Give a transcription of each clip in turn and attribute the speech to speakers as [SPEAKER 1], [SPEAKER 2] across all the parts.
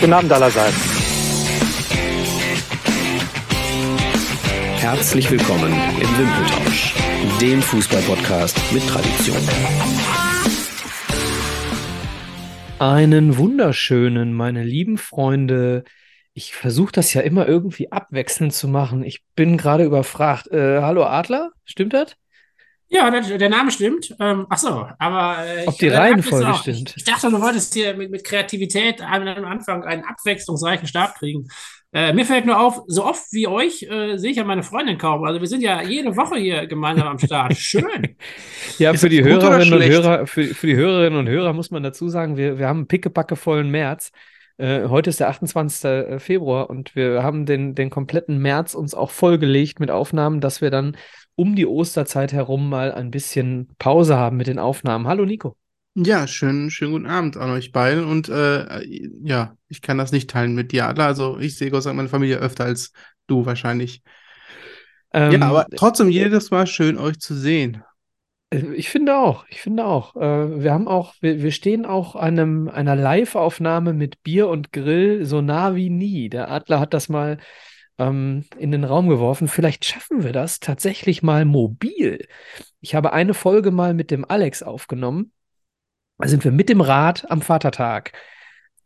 [SPEAKER 1] Guten Abend allerseits.
[SPEAKER 2] Herzlich willkommen im Wimpeltausch, dem Fußballpodcast mit Tradition.
[SPEAKER 3] Einen wunderschönen, meine lieben Freunde. Ich versuche das ja immer irgendwie abwechselnd zu machen. Ich bin gerade überfragt. Äh, hallo Adler, stimmt das?
[SPEAKER 4] Ja, der, der Name stimmt. Ähm, ach so, aber äh,
[SPEAKER 3] Ob die
[SPEAKER 4] äh,
[SPEAKER 3] Reihenfolge stimmt.
[SPEAKER 4] Ich, dachte, du wolltest hier mit, mit Kreativität am Anfang einen abwechslungsreichen Start kriegen. Äh, mir fällt nur auf, so oft wie euch äh, sehe ich ja meine Freundin kaum. Also wir sind ja jede Woche hier gemeinsam am Start. Schön.
[SPEAKER 3] Ja, für die Hörerinnen und? Hörer, für, für die Hörerinnen und Hörer muss man dazu sagen, wir, wir haben einen pickepackevollen März. Äh, heute ist der 28. Februar und wir haben den, den kompletten März uns auch vollgelegt mit Aufnahmen, dass wir dann um die Osterzeit herum mal ein bisschen Pause haben mit den Aufnahmen. Hallo Nico.
[SPEAKER 5] Ja, schönen, schönen guten Abend an euch beiden. Und äh, ja, ich kann das nicht teilen mit dir, Adler. Also ich sehe Gott sei Dank meine Familie öfter als du wahrscheinlich.
[SPEAKER 3] Ähm,
[SPEAKER 5] ja, aber trotzdem jedes Mal schön, euch zu sehen.
[SPEAKER 3] Äh, Ich finde auch, ich finde auch. Äh, wir haben auch, wir, wir stehen auch einem, einer Live-Aufnahme mit Bier und Grill so nah wie nie. Der Adler hat das mal ähm, in den Raum geworfen. Vielleicht schaffen wir das tatsächlich mal mobil. Ich habe eine Folge mal mit dem Alex aufgenommen. Da sind wir mit dem Rad am Vatertag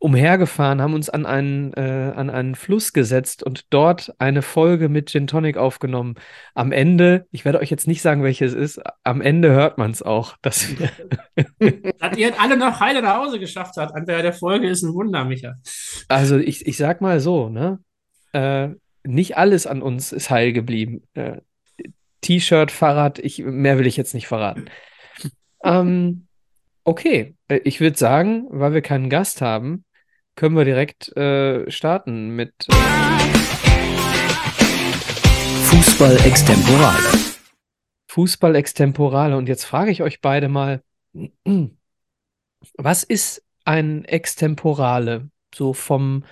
[SPEAKER 3] umhergefahren, haben uns an einen, äh, an einen Fluss gesetzt und dort eine Folge mit Gin Tonic aufgenommen. Am Ende, ich werde euch jetzt nicht sagen, welches ist, am Ende hört man es auch, dass wir,
[SPEAKER 4] Dass ihr alle noch heile nach Hause geschafft habt an der, der Folge ist ein Wunder, Micha.
[SPEAKER 3] also ich, ich sag mal so, ne? Äh, nicht alles an uns ist heil geblieben. Äh, T-Shirt, Fahrrad, ich, mehr will ich jetzt nicht verraten. Ähm, okay, äh, ich würde sagen, weil wir keinen Gast haben, können wir direkt äh, starten mit. Äh,
[SPEAKER 2] Fußball extemporale.
[SPEAKER 3] Fußball Extemporale. Und jetzt frage ich euch beide mal, was ist ein Extemporale? So vom,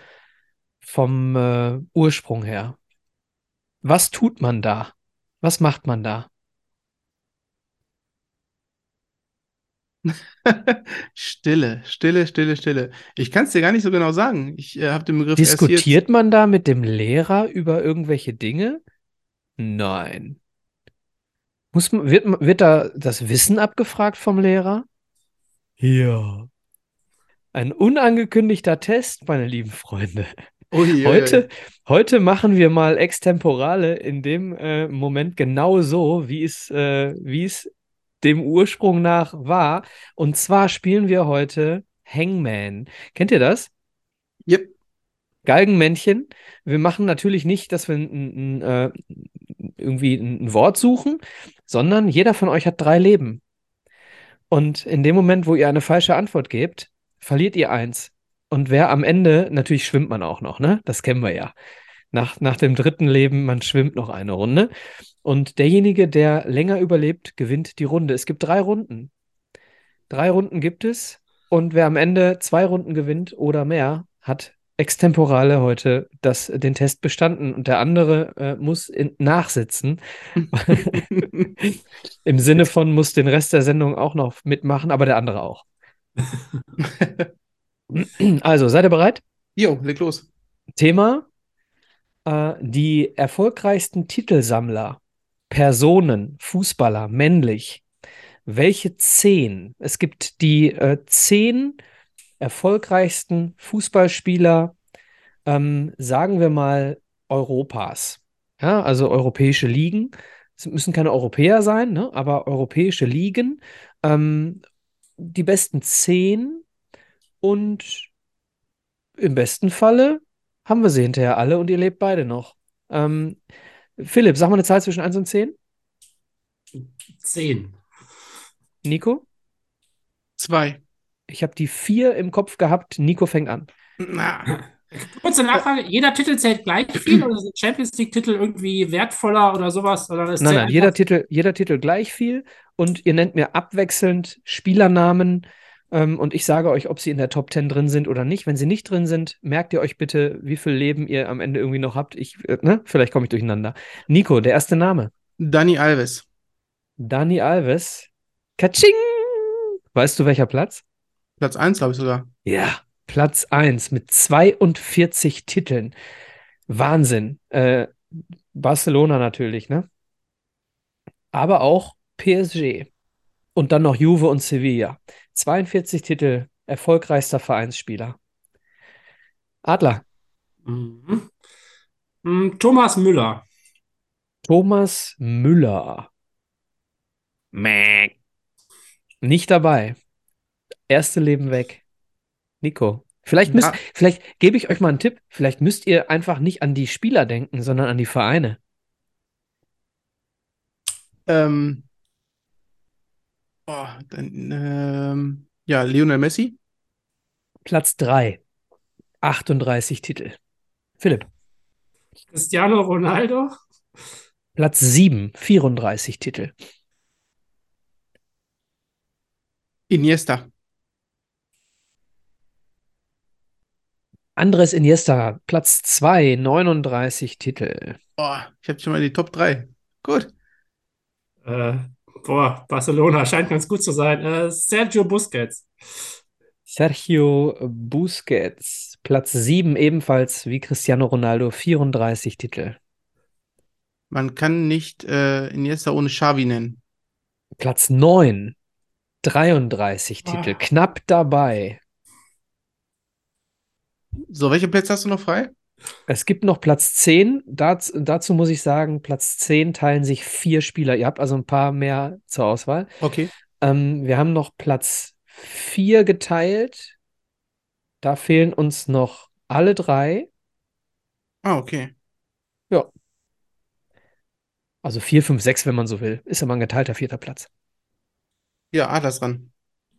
[SPEAKER 3] vom äh, Ursprung her. Was tut man da? Was macht man da?
[SPEAKER 5] Stille, Stille, Stille, Stille. Ich kann es dir gar nicht so genau sagen. Ich äh, habe den Begriff erst jetzt.
[SPEAKER 3] Diskutiert man da mit dem Lehrer über irgendwelche Dinge? Nein. Muss man, wird, man- wird da das Wissen abgefragt vom Lehrer? Ja. Ein unangekündigter Test, meine lieben Freunde.
[SPEAKER 5] Ui.
[SPEAKER 3] Heute, heute machen wir mal Extemporale in dem äh, Moment genau so, wie es, äh, wie es dem Ursprung nach war. Und zwar spielen wir heute Hangman. Kennt ihr das?
[SPEAKER 5] Yep.
[SPEAKER 3] Galgenmännchen. Wir machen natürlich nicht, dass wir ein, ein, äh, irgendwie ein Wort suchen, sondern jeder von euch hat drei Leben. Und in dem Moment, wo ihr eine falsche Antwort gebt, verliert ihr eins. Und wer am Ende, natürlich schwimmt man auch noch, ne? Das kennen wir ja. Nach, nach dem dritten Leben, man schwimmt noch eine Runde. Und derjenige, der länger überlebt, gewinnt die Runde. Es gibt drei Runden. Drei Runden gibt es. Und wer am Ende zwei Runden gewinnt oder mehr, hat Extemporale heute das, den Test bestanden. Und der andere äh, muss in, nachsitzen. Im Sinne von muss den Rest der Sendung auch noch mitmachen, aber der andere auch. Also, seid ihr bereit?
[SPEAKER 5] Jo, leg los.
[SPEAKER 3] Thema: äh, die erfolgreichsten Titelsammler, Personen, Fußballer, männlich. Welche zehn? Es gibt die äh, zehn erfolgreichsten Fußballspieler, ähm, sagen wir mal, Europas. Ja, also europäische Ligen. Es müssen keine Europäer sein, ne? aber europäische Ligen. Ähm, die besten zehn und im besten Falle haben wir sie hinterher alle und ihr lebt beide noch. Ähm, Philipp, sag mal eine Zahl zwischen 1 und 10.
[SPEAKER 4] Zehn.
[SPEAKER 3] Nico?
[SPEAKER 5] Zwei.
[SPEAKER 3] Ich habe die vier im Kopf gehabt. Nico fängt an.
[SPEAKER 5] Na,
[SPEAKER 4] Kurze Nachfrage, jeder Titel zählt gleich viel oder sind Champions League-Titel irgendwie wertvoller oder sowas? Oder es
[SPEAKER 3] Nein, nein, jeder Titel, jeder Titel gleich viel und ihr nennt mir abwechselnd Spielernamen und ich sage euch, ob sie in der Top 10 drin sind oder nicht. Wenn sie nicht drin sind, merkt ihr euch bitte, wie viel Leben ihr am Ende irgendwie noch habt. Ich, äh, ne? Vielleicht komme ich durcheinander. Nico, der erste Name.
[SPEAKER 5] Dani Alves.
[SPEAKER 3] Dani Alves. Katsching! Weißt du, welcher Platz?
[SPEAKER 5] Platz 1, glaube ich sogar.
[SPEAKER 3] Ja, Platz 1 mit 42 Titeln. Wahnsinn. Äh, Barcelona natürlich, ne? Aber auch PSG. Und dann noch Juve und Sevilla. 42 Titel, erfolgreichster Vereinsspieler. Adler.
[SPEAKER 4] Mhm. Mm, Thomas Müller.
[SPEAKER 3] Thomas Müller. Mäh. Nicht dabei. Erste Leben weg. Nico. Vielleicht, müsst,
[SPEAKER 5] Ja.
[SPEAKER 3] vielleicht gebe ich euch mal einen Tipp. Vielleicht müsst ihr einfach nicht an die Spieler denken, sondern an die Vereine.
[SPEAKER 5] Ähm, oh, dann, ähm, ja, Lionel Messi.
[SPEAKER 3] Platz 3. 38 Titel. Philipp.
[SPEAKER 4] Cristiano Ronaldo.
[SPEAKER 3] Platz 7. 34 Titel.
[SPEAKER 5] Iniesta.
[SPEAKER 3] Andres Iniesta. Platz 2. 39 Titel.
[SPEAKER 5] Oh, ich habe schon mal die Top 3. Gut.
[SPEAKER 4] Äh, boah, Barcelona scheint ganz gut zu sein. Äh, Sergio Busquets.
[SPEAKER 3] Sergio Busquets. Platz 7 ebenfalls wie Cristiano Ronaldo. 34 Titel.
[SPEAKER 5] Man kann nicht äh, Iniesta ohne Xavi nennen.
[SPEAKER 3] Platz 9. 33 Titel.
[SPEAKER 4] Ah.
[SPEAKER 3] Knapp dabei.
[SPEAKER 5] So, welche Plätze hast du noch frei?
[SPEAKER 3] Es gibt noch Platz 10. Daz, dazu muss ich sagen, Platz 10 teilen sich vier Spieler. Ihr habt also ein paar mehr zur Auswahl.
[SPEAKER 5] Okay.
[SPEAKER 3] Ähm, wir haben noch Platz 4 geteilt. Da fehlen uns noch alle drei.
[SPEAKER 5] Ah, okay.
[SPEAKER 3] Also 4, 5, 6, wenn man so will. Ist immer ein geteilter vierter Platz.
[SPEAKER 5] Ja, Adler ist dran.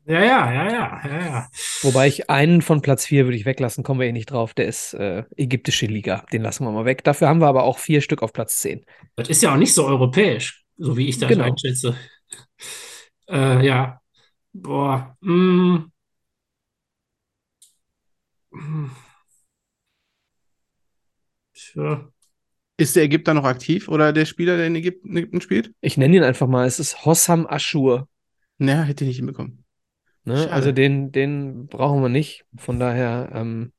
[SPEAKER 4] Ja, ja, ja, ja, ja, ja.
[SPEAKER 3] Wobei ich einen von Platz 4 würde ich weglassen, kommen wir eh nicht drauf. Der ist äh, ägyptische Liga. Den lassen wir mal weg. Dafür haben wir aber auch vier Stück auf Platz 10.
[SPEAKER 4] Das ist ja auch nicht so europäisch, so wie ich das
[SPEAKER 3] Genau.
[SPEAKER 4] einschätze. Äh, ja. Boah. Mm. Tja.
[SPEAKER 5] Ist der Ägypter noch aktiv oder der Spieler, der in Ägypten, Ägypten spielt?
[SPEAKER 3] Ich nenne ihn einfach mal. Es ist Hossam Aschur.
[SPEAKER 5] Naja, hätte ich nicht hinbekommen.
[SPEAKER 3] Ne? Also den, den brauchen wir nicht. Von daher, ähm,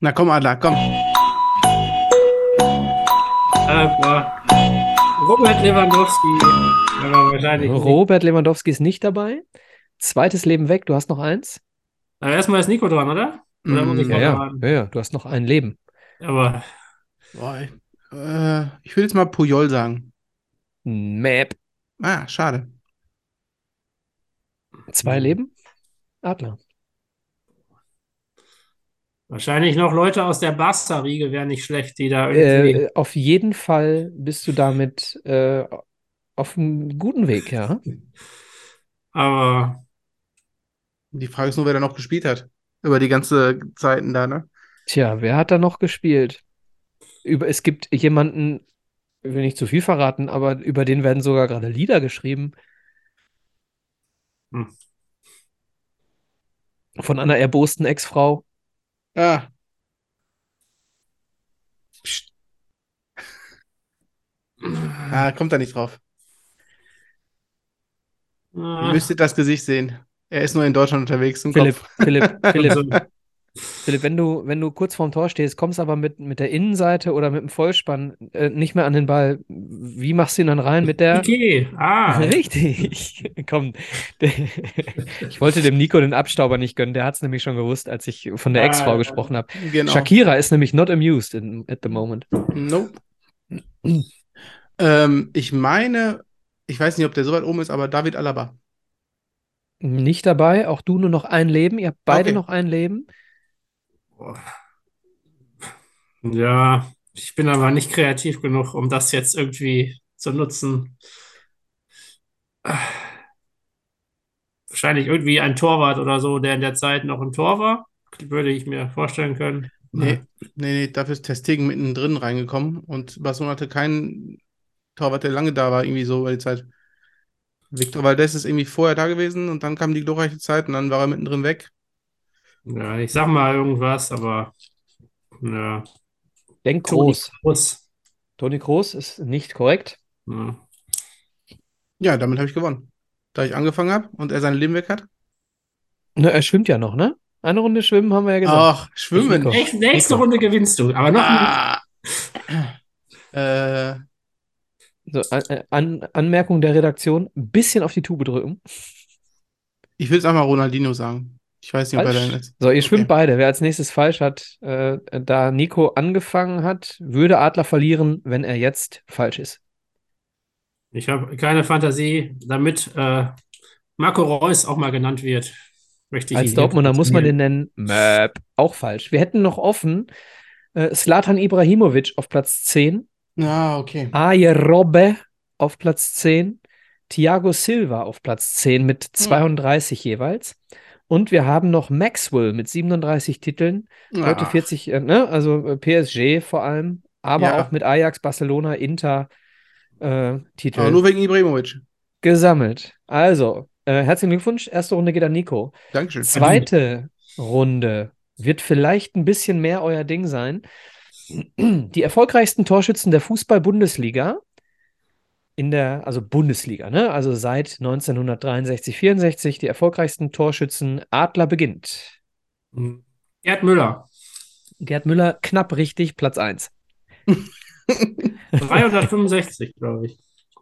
[SPEAKER 5] Na komm, Adler, komm.
[SPEAKER 4] Robert Lewandowski.
[SPEAKER 3] Robert Lewandowski ist nicht dabei. Zweites Leben weg. Du hast noch eins.
[SPEAKER 4] Aber erstmal ist Nico dran, oder?
[SPEAKER 5] Mm,
[SPEAKER 3] Ja, ja, ja, ja. Du hast noch ein Leben.
[SPEAKER 4] Aber
[SPEAKER 5] Boah, ich- äh, ich will jetzt mal Puyol sagen.
[SPEAKER 3] Map.
[SPEAKER 5] Ah, schade.
[SPEAKER 3] Zwei
[SPEAKER 4] Mhm.
[SPEAKER 3] Leben? Adler.
[SPEAKER 4] wahrscheinlich noch Leute aus der Barca-Riege wären nicht schlecht, die da irgendwie.
[SPEAKER 3] Äh, auf jeden Fall bist du damit äh, auf einem guten Weg, ja.
[SPEAKER 4] Aber
[SPEAKER 5] Die Frage ist nur, wer da noch gespielt hat. Über die ganze Zeiten da, ne?
[SPEAKER 3] Tja, wer hat da noch gespielt? Über, es gibt jemanden, ich will nicht zu viel verraten, aber über den werden sogar gerade Lieder geschrieben.
[SPEAKER 4] Hm.
[SPEAKER 3] Von einer erbosten Ex-Frau.
[SPEAKER 5] Ah. Psst. Ah, kommt da nicht drauf. Ihr
[SPEAKER 4] äh,
[SPEAKER 5] müsstet das Gesicht sehen. Er ist nur in Deutschland unterwegs im
[SPEAKER 3] Philipp,
[SPEAKER 5] Kopf.
[SPEAKER 3] Philipp, Philipp, Philipp, wenn du, wenn du kurz vorm Tor stehst, kommst aber mit, mit der Innenseite oder mit dem Vollspann äh, nicht mehr an den Ball. Wie machst du ihn dann rein? Mit der.
[SPEAKER 4] Piqué. Ah,
[SPEAKER 3] Richtig. Komm. Ich wollte dem Nico den Abstauber nicht gönnen. Der hat es nämlich schon gewusst, als ich von der
[SPEAKER 4] Ah,
[SPEAKER 3] Ex-Frau gesprochen habe.
[SPEAKER 5] Genau.
[SPEAKER 3] Shakira ist nämlich not amused in, at the moment.
[SPEAKER 5] Nope. ähm, ich meine, ich weiß nicht, ob der so weit oben ist, aber David Alaba.
[SPEAKER 3] Nicht dabei. Auch du nur noch ein Leben. Ihr habt beide
[SPEAKER 5] Okay.
[SPEAKER 3] noch ein Leben.
[SPEAKER 4] Ja, ich bin aber nicht kreativ genug, um das jetzt irgendwie zu nutzen. Ah. Wahrscheinlich irgendwie ein Torwart oder so, der in der Zeit noch im Tor war, würde ich mir vorstellen können.
[SPEAKER 5] Nee, nee, nee, dafür ist Ter Stegen mittendrin reingekommen und Barcelona hatte keinen Torwart, der lange da war, irgendwie so über die Zeit. Victor Valdés ist irgendwie vorher da gewesen und dann kam die glorreiche Zeit und dann war er mittendrin weg.
[SPEAKER 4] Ja, ich sag mal irgendwas, aber ja.
[SPEAKER 3] Denk
[SPEAKER 4] Toni
[SPEAKER 3] groß.
[SPEAKER 4] Kroos.
[SPEAKER 3] Toni Kroos ist nicht korrekt.
[SPEAKER 4] Ja.
[SPEAKER 5] Ja, damit habe ich gewonnen. Da ich angefangen habe und er sein Leben weg hat.
[SPEAKER 3] Ne, er schwimmt ja noch, ne? Eine Runde schwimmen haben wir ja gesagt.
[SPEAKER 5] Ach, Schwimmen.
[SPEAKER 4] Nächste, nächste. Runde gewinnst du, aber noch.
[SPEAKER 5] Ah. Äh,
[SPEAKER 3] So, an, an, Anmerkung der Redaktion, ein bisschen auf die Tube drücken.
[SPEAKER 5] ich will jetzt einmal Ronaldinho sagen. Ich weiß nicht, ob er
[SPEAKER 3] Falsch.
[SPEAKER 5] dann ist.
[SPEAKER 3] So, ihr
[SPEAKER 5] Okay.
[SPEAKER 3] schwimmt beide. Wer als nächstes falsch hat, äh, da Nico angefangen hat, würde Adler verlieren, wenn er jetzt falsch ist.
[SPEAKER 4] Ich habe keine Fantasie, damit äh, Marco Reus auch mal genannt wird. Möchte ich
[SPEAKER 3] Als Dortmunder muss man den nennen. Möp. Auch falsch. Wir hätten noch offen äh, Zlatan Ibrahimovic auf Platz 10,
[SPEAKER 5] Ah, okay.
[SPEAKER 3] Aje Robbe auf Platz 10, Thiago Silva auf Platz 10 mit 32 jeweils. Und wir haben noch Maxwell mit 37 Titeln, heute
[SPEAKER 5] Ah,
[SPEAKER 3] 40, äh, ne? Also äh, PSG vor allem, aber
[SPEAKER 5] Ja.
[SPEAKER 3] auch mit Ajax, Barcelona, Inter äh, Titel
[SPEAKER 5] Aber nur wegen Ibrahimovic.
[SPEAKER 3] gesammelt. Also, äh, herzlichen Glückwunsch. Erste Runde geht an Nico.
[SPEAKER 5] Dankeschön.
[SPEAKER 3] Zweite Runde wird vielleicht ein bisschen mehr euer Ding sein. Die erfolgreichsten Torschützen der Fußball-Bundesliga in der, also Bundesliga, ne? Also seit 1963, 64, die erfolgreichsten Torschützen. Adler beginnt.
[SPEAKER 4] Gerd Müller,
[SPEAKER 3] Gerd Müller knapp richtig, Platz 1.
[SPEAKER 4] 365, glaube ich.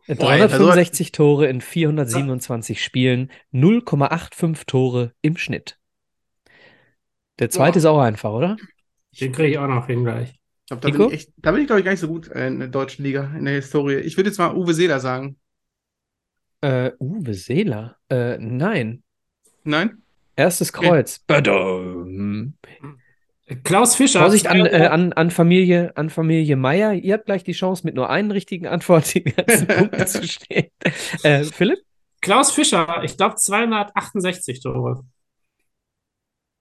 [SPEAKER 3] 365 Tore in 427 Spielen, 0,85 Tore im Schnitt. Der zweite
[SPEAKER 5] Boah.
[SPEAKER 3] ist auch einfach, oder?
[SPEAKER 4] Den kriege ich auch noch hin gleich.
[SPEAKER 5] Ich glaub, da
[SPEAKER 3] Nico?
[SPEAKER 5] bin ich echt, da bin ich, glaube ich, gar nicht so gut äh, in der deutschen Liga, in der Historie. Ich würde jetzt mal Uwe Seeler sagen.
[SPEAKER 3] Äh, Uwe Seeler? Äh, nein.
[SPEAKER 5] Nein?
[SPEAKER 3] Erstes
[SPEAKER 5] Okay.
[SPEAKER 3] Kreuz. Badum.
[SPEAKER 4] Klaus Fischer.
[SPEAKER 3] Vorsicht an, äh, an, an Familie, an Familie Meier. Ihr habt gleich die Chance, mit nur einen richtigen Antwort die ganzen Punkte zu stehen. Äh, Philipp?
[SPEAKER 4] Klaus Fischer, ich glaube 268 Tore.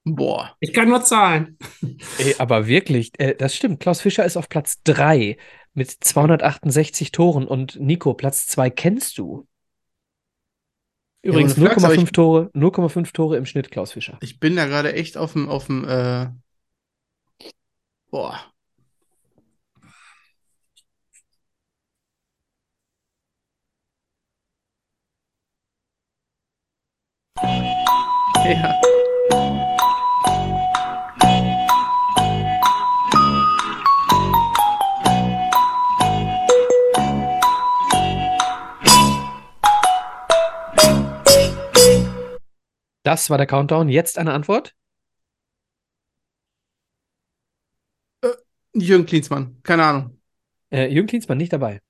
[SPEAKER 5] Boah.
[SPEAKER 4] Ich kann nur zahlen.
[SPEAKER 3] Ey, aber wirklich, äh, das stimmt. Klaus Fischer ist auf Platz 3 mit 268 Toren und Nico, Platz 2 kennst du. Übrigens
[SPEAKER 5] aber
[SPEAKER 3] 0,5
[SPEAKER 5] ich-
[SPEAKER 3] Tore, 0,5 Tore im Schnitt, Klaus Fischer.
[SPEAKER 5] Ich bin da gerade echt auf dem, auf dem, äh, boah. Ja.
[SPEAKER 3] Das war der Countdown. Jetzt eine Antwort?
[SPEAKER 5] Jürgen Klinsmann. Keine Ahnung.
[SPEAKER 3] Äh, Jürgen Klinsmann nicht dabei.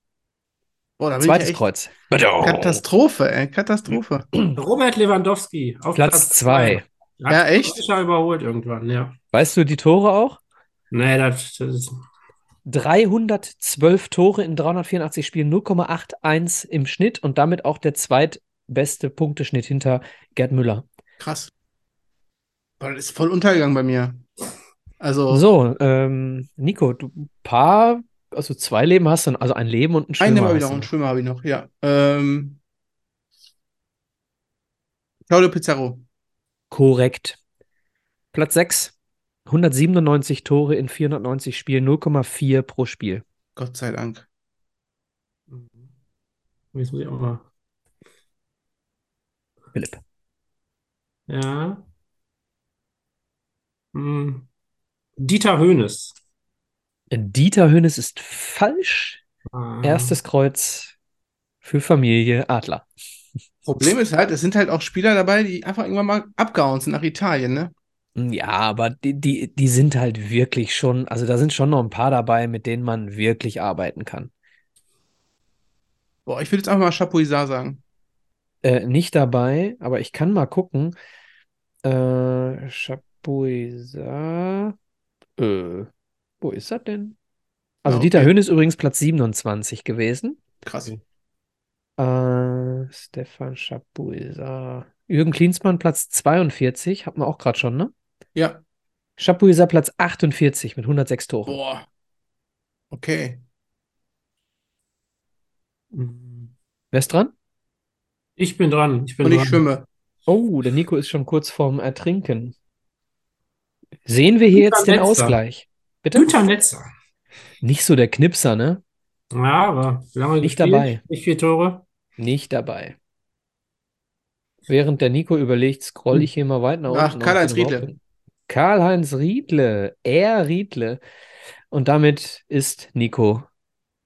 [SPEAKER 5] Boah,
[SPEAKER 3] Zweites
[SPEAKER 5] ja
[SPEAKER 3] Kreuz.
[SPEAKER 5] Katastrophe, ey. Katastrophe.
[SPEAKER 4] Robert Lewandowski auf
[SPEAKER 3] Platz 2.
[SPEAKER 4] Hat
[SPEAKER 5] Ja, echt?
[SPEAKER 4] Fischer überholt irgendwann, ja.
[SPEAKER 3] Weißt du die Tore auch?
[SPEAKER 4] Nee, das, das ist
[SPEAKER 3] 312 Tore in 384 Spielen, 0,81 im Schnitt und damit auch der zweitbeste Punkteschnitt hinter Gerd Müller.
[SPEAKER 5] Krass. Boah, das ist voll untergegangen bei mir. Also,
[SPEAKER 3] So, ähm, Nico, du ein paar, also zwei Leben hast du, also ein Leben und ein
[SPEAKER 5] einen
[SPEAKER 3] Schwimmer
[SPEAKER 5] habe ich noch, einen Schwimmer habe ich noch, ja. Ähm, Claudio Pizarro.
[SPEAKER 3] Korrekt. Platz 6, 197 Tore in 490 Spielen, 0,4 pro Spiel.
[SPEAKER 5] Gott sei Dank.
[SPEAKER 4] Jetzt muss ich auch mal.
[SPEAKER 3] Philipp.
[SPEAKER 4] Ja. Hm. Dieter Hoeneß.
[SPEAKER 3] Dieter Hönes ist falsch.
[SPEAKER 4] Ah.
[SPEAKER 3] Erstes Kreuz für Familie Adler.
[SPEAKER 5] Problem ist halt, es sind halt auch Spieler dabei, die einfach irgendwann mal abgehauen sind nach Italien, ne?
[SPEAKER 3] Ja, aber die, die, die sind halt wirklich schon, also da sind schon noch ein paar dabei, mit denen man wirklich arbeiten kann.
[SPEAKER 5] Boah, ich würde jetzt einfach mal Chapuisat sagen.
[SPEAKER 3] Äh, nicht dabei, aber ich kann mal gucken. Äh, Chapuisat. Äh, wo ist er denn? Also
[SPEAKER 5] Ja,
[SPEAKER 3] Dieter
[SPEAKER 5] okay.
[SPEAKER 3] Höhn ist übrigens Platz 27 gewesen.
[SPEAKER 5] Krass.
[SPEAKER 3] Äh, Stefan Chapuisat. Jürgen Klinsmann Platz 42, hatten wir auch gerade schon, ne?
[SPEAKER 5] Ja.
[SPEAKER 3] Chapuisat Platz 48 mit 106 Toren.
[SPEAKER 5] Boah. Okay.
[SPEAKER 4] Hm.
[SPEAKER 3] Wer ist dran?
[SPEAKER 4] Ich bin dran. Ich bin
[SPEAKER 5] Und ich
[SPEAKER 4] dran.
[SPEAKER 5] schwimme.
[SPEAKER 3] Oh, der Nico ist schon kurz vorm Ertrinken. Sehen wir hier jetzt den
[SPEAKER 4] Netzer.
[SPEAKER 3] Ausgleich? Bitte?
[SPEAKER 4] Günther Netzer.
[SPEAKER 3] Nicht so der Knipser, ne?
[SPEAKER 4] Ja, aber lange
[SPEAKER 3] Nicht
[SPEAKER 4] gespielt,
[SPEAKER 3] dabei.
[SPEAKER 4] Nicht viele Tore.
[SPEAKER 3] Nicht dabei. Während der Nico überlegt, scroll ich hier mal weit nach
[SPEAKER 5] Ach,
[SPEAKER 3] unten.
[SPEAKER 5] Karl-Heinz
[SPEAKER 3] ich den
[SPEAKER 5] Riedle.
[SPEAKER 3] Karl-Heinz Riedle, er Riedle. Und damit ist Nico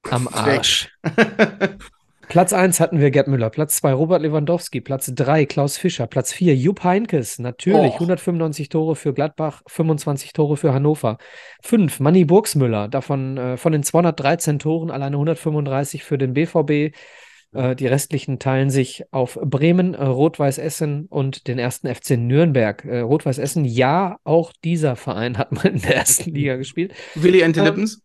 [SPEAKER 3] am Arsch. Platz 1 hatten wir Gerd Müller, Platz 2 Robert Lewandowski, Platz 3 Klaus Fischer, Platz 4 Jupp Heynckes, natürlich
[SPEAKER 5] Oh.
[SPEAKER 3] 195 Tore für Gladbach, 25 Tore für Hannover. 5 Manni Burgsmüller, davon äh, von den 213 Toren alleine 135 für den BVB. Äh, die restlichen teilen sich auf Bremen, äh, Rot-Weiß Essen und den ersten FC Nürnberg. Äh, Rot-Weiß Essen, ja, auch dieser Verein hat mal in der ersten Liga gespielt.
[SPEAKER 5] Willi Ente
[SPEAKER 3] Ähm,
[SPEAKER 5] Lippens.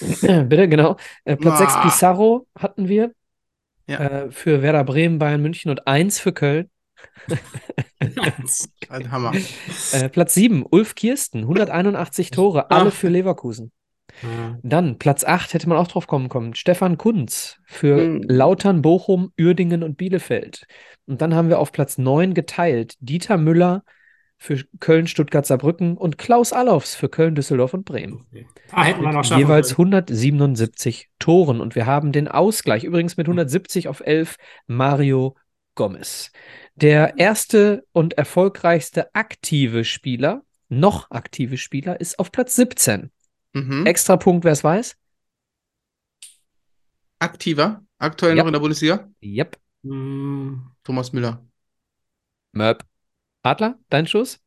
[SPEAKER 3] Bitte, genau. Äh, Platz 6
[SPEAKER 5] Ah.
[SPEAKER 3] Pizarro hatten wir.
[SPEAKER 5] Ja.
[SPEAKER 3] Äh, für Werder Bremen, Bayern München und 1 für Köln.
[SPEAKER 5] Ein Hammer.
[SPEAKER 3] Äh, Platz 7 Ulf Kirsten, 181 Tore, alle
[SPEAKER 4] Ach.
[SPEAKER 3] für Leverkusen.
[SPEAKER 4] Ja.
[SPEAKER 3] Dann Platz 8 hätte man auch drauf kommen können. Stefan Kunz für
[SPEAKER 5] Hm.
[SPEAKER 3] Lautern, Bochum, Uerdingen und Bielefeld. Und dann haben wir auf Platz 9 geteilt Dieter Müller für Köln, Stuttgart, Saarbrücken und Klaus Allofs für Köln, Düsseldorf und Bremen.
[SPEAKER 4] Okay. Ah, hätten wir noch schaffen
[SPEAKER 3] jeweils
[SPEAKER 4] können.
[SPEAKER 3] 177 Toren. Und wir haben den Ausgleich, übrigens mit 170 auf 11, Mario Gomez. Der erste und erfolgreichste aktive Spieler, noch aktive Spieler, ist auf Platz 17.
[SPEAKER 5] Mhm.
[SPEAKER 3] Extra Punkt, wer es weiß?
[SPEAKER 5] Aktiver. Aktuell
[SPEAKER 3] Ja.
[SPEAKER 5] noch in der Bundesliga.
[SPEAKER 3] Yep.
[SPEAKER 4] Hm,
[SPEAKER 5] Thomas Müller.
[SPEAKER 3] Möp. Adler, dein Schuss?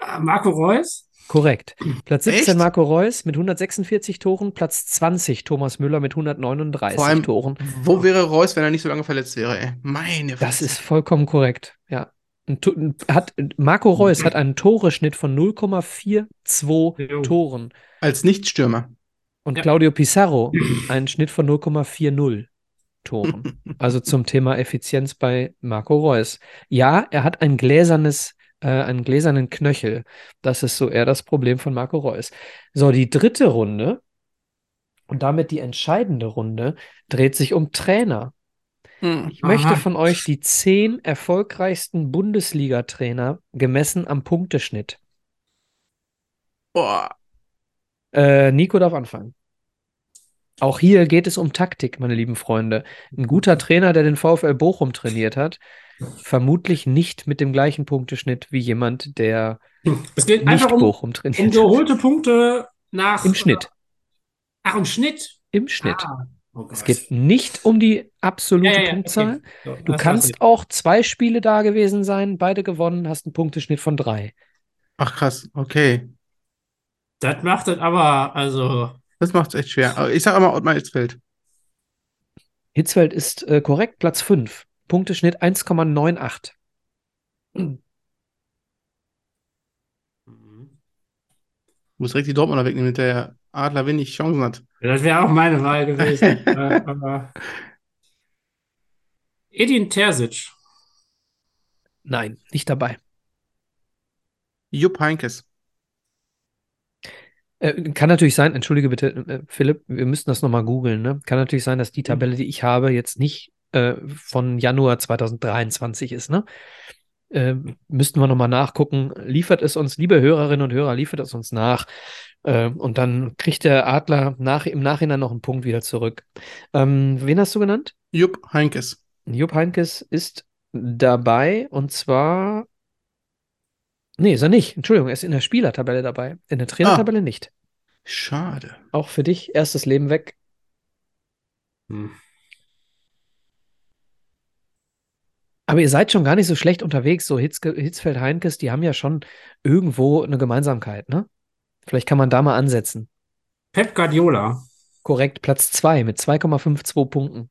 [SPEAKER 4] ah, Marco Reus?
[SPEAKER 3] Korrekt. Platz 17
[SPEAKER 5] Echt?
[SPEAKER 3] Marco Reus mit 146 Toren, Platz 20 Thomas Müller mit 139
[SPEAKER 5] Vor allem,
[SPEAKER 3] Toren.
[SPEAKER 5] wo wäre Reus, wenn er nicht so lange verletzt wäre? Ey? Meine
[SPEAKER 3] Das ist vollkommen korrekt, ja. Hat, Marco Reus hat einen Toreschnitt von 0,42
[SPEAKER 4] Jo.
[SPEAKER 3] Toren
[SPEAKER 5] Als Nichtstürmer.
[SPEAKER 3] und
[SPEAKER 4] Ja.
[SPEAKER 3] Claudio Pizarro einen Schnitt von 0,40 Toren. Also zum Thema Effizienz bei Marco Reus. Ja, er hat ein gläsernes, äh, einen gläsernen Knöchel. Das ist so eher das Problem von Marco Reus. So, die dritte Runde und damit die entscheidende Runde dreht sich um Trainer.
[SPEAKER 5] Hm.
[SPEAKER 3] Ich möchte von euch die zehn erfolgreichsten Bundesliga-Trainer gemessen am Punkteschnitt.
[SPEAKER 5] Boah.
[SPEAKER 3] Äh, Nico darf anfangen. Auch hier geht es um Taktik, meine lieben Freunde. Ein guter Trainer, der den VfL Bochum trainiert hat, vermutlich nicht mit dem gleichen Punkteschnitt wie jemand, der
[SPEAKER 4] Es geht
[SPEAKER 3] nicht
[SPEAKER 4] einfach um,
[SPEAKER 3] Bochum
[SPEAKER 4] um
[SPEAKER 3] trainiert hat.
[SPEAKER 4] geholte Punkte nach.
[SPEAKER 3] Im Schnitt.
[SPEAKER 4] Ach, im Schnitt.
[SPEAKER 3] Im Schnitt.
[SPEAKER 4] Ah, oh
[SPEAKER 3] Es geht nicht um die absolute
[SPEAKER 4] Ja, ja, ja,
[SPEAKER 3] Punktzahl.
[SPEAKER 4] okay. So,
[SPEAKER 3] Du
[SPEAKER 4] das
[SPEAKER 3] kannst auch zwei Spiele da gewesen sein, beide gewonnen, hast einen Punkteschnitt von drei.
[SPEAKER 5] Ach krass, okay.
[SPEAKER 4] Das macht es aber, also.
[SPEAKER 5] Das macht es echt schwer. Aber ich sage immer Ottmar Hitzfeld.
[SPEAKER 3] Hitzfeld ist äh, korrekt, Platz 5. Punkteschnitt 1,98.
[SPEAKER 5] Muss direkt die Dortmunder wegnehmen, mit der Adler wenig Chancen hat.
[SPEAKER 4] Das wäre auch meine Wahl gewesen. äh, Edin Terzic.
[SPEAKER 3] Nein, nicht dabei.
[SPEAKER 5] Jupp Heynckes.
[SPEAKER 3] Äh, kann natürlich sein, entschuldige bitte, äh, Philipp, wir müssten das nochmal googeln, ne? Kann natürlich sein, dass die Tabelle, die ich habe, jetzt nicht äh, von Januar 2023 ist, ne? Äh, müssten wir nochmal nachgucken. Liefert es uns, liebe Hörerinnen und Hörer, liefert es uns nach. Äh, und dann kriegt der Adler nach, im Nachhinein noch einen Punkt wieder zurück. Ähm, wen hast du genannt?
[SPEAKER 5] Jupp Heynckes.
[SPEAKER 3] Jupp Heynckes ist dabei und zwar. Nee, ist er nicht. Entschuldigung, er ist in der Spielertabelle dabei. In der Trainertabelle nicht.
[SPEAKER 5] Schade.
[SPEAKER 3] Auch für dich, erstes Leben weg.
[SPEAKER 4] Hm.
[SPEAKER 3] Aber ihr seid schon gar nicht so schlecht unterwegs. So Hitzke, Hitzfeld, Heinkes, die haben ja schon irgendwo eine Gemeinsamkeit, ne? Vielleicht kann man da mal ansetzen.
[SPEAKER 4] Pep Guardiola.
[SPEAKER 3] Korrekt, Platz 2 mit 2,52 Punkten.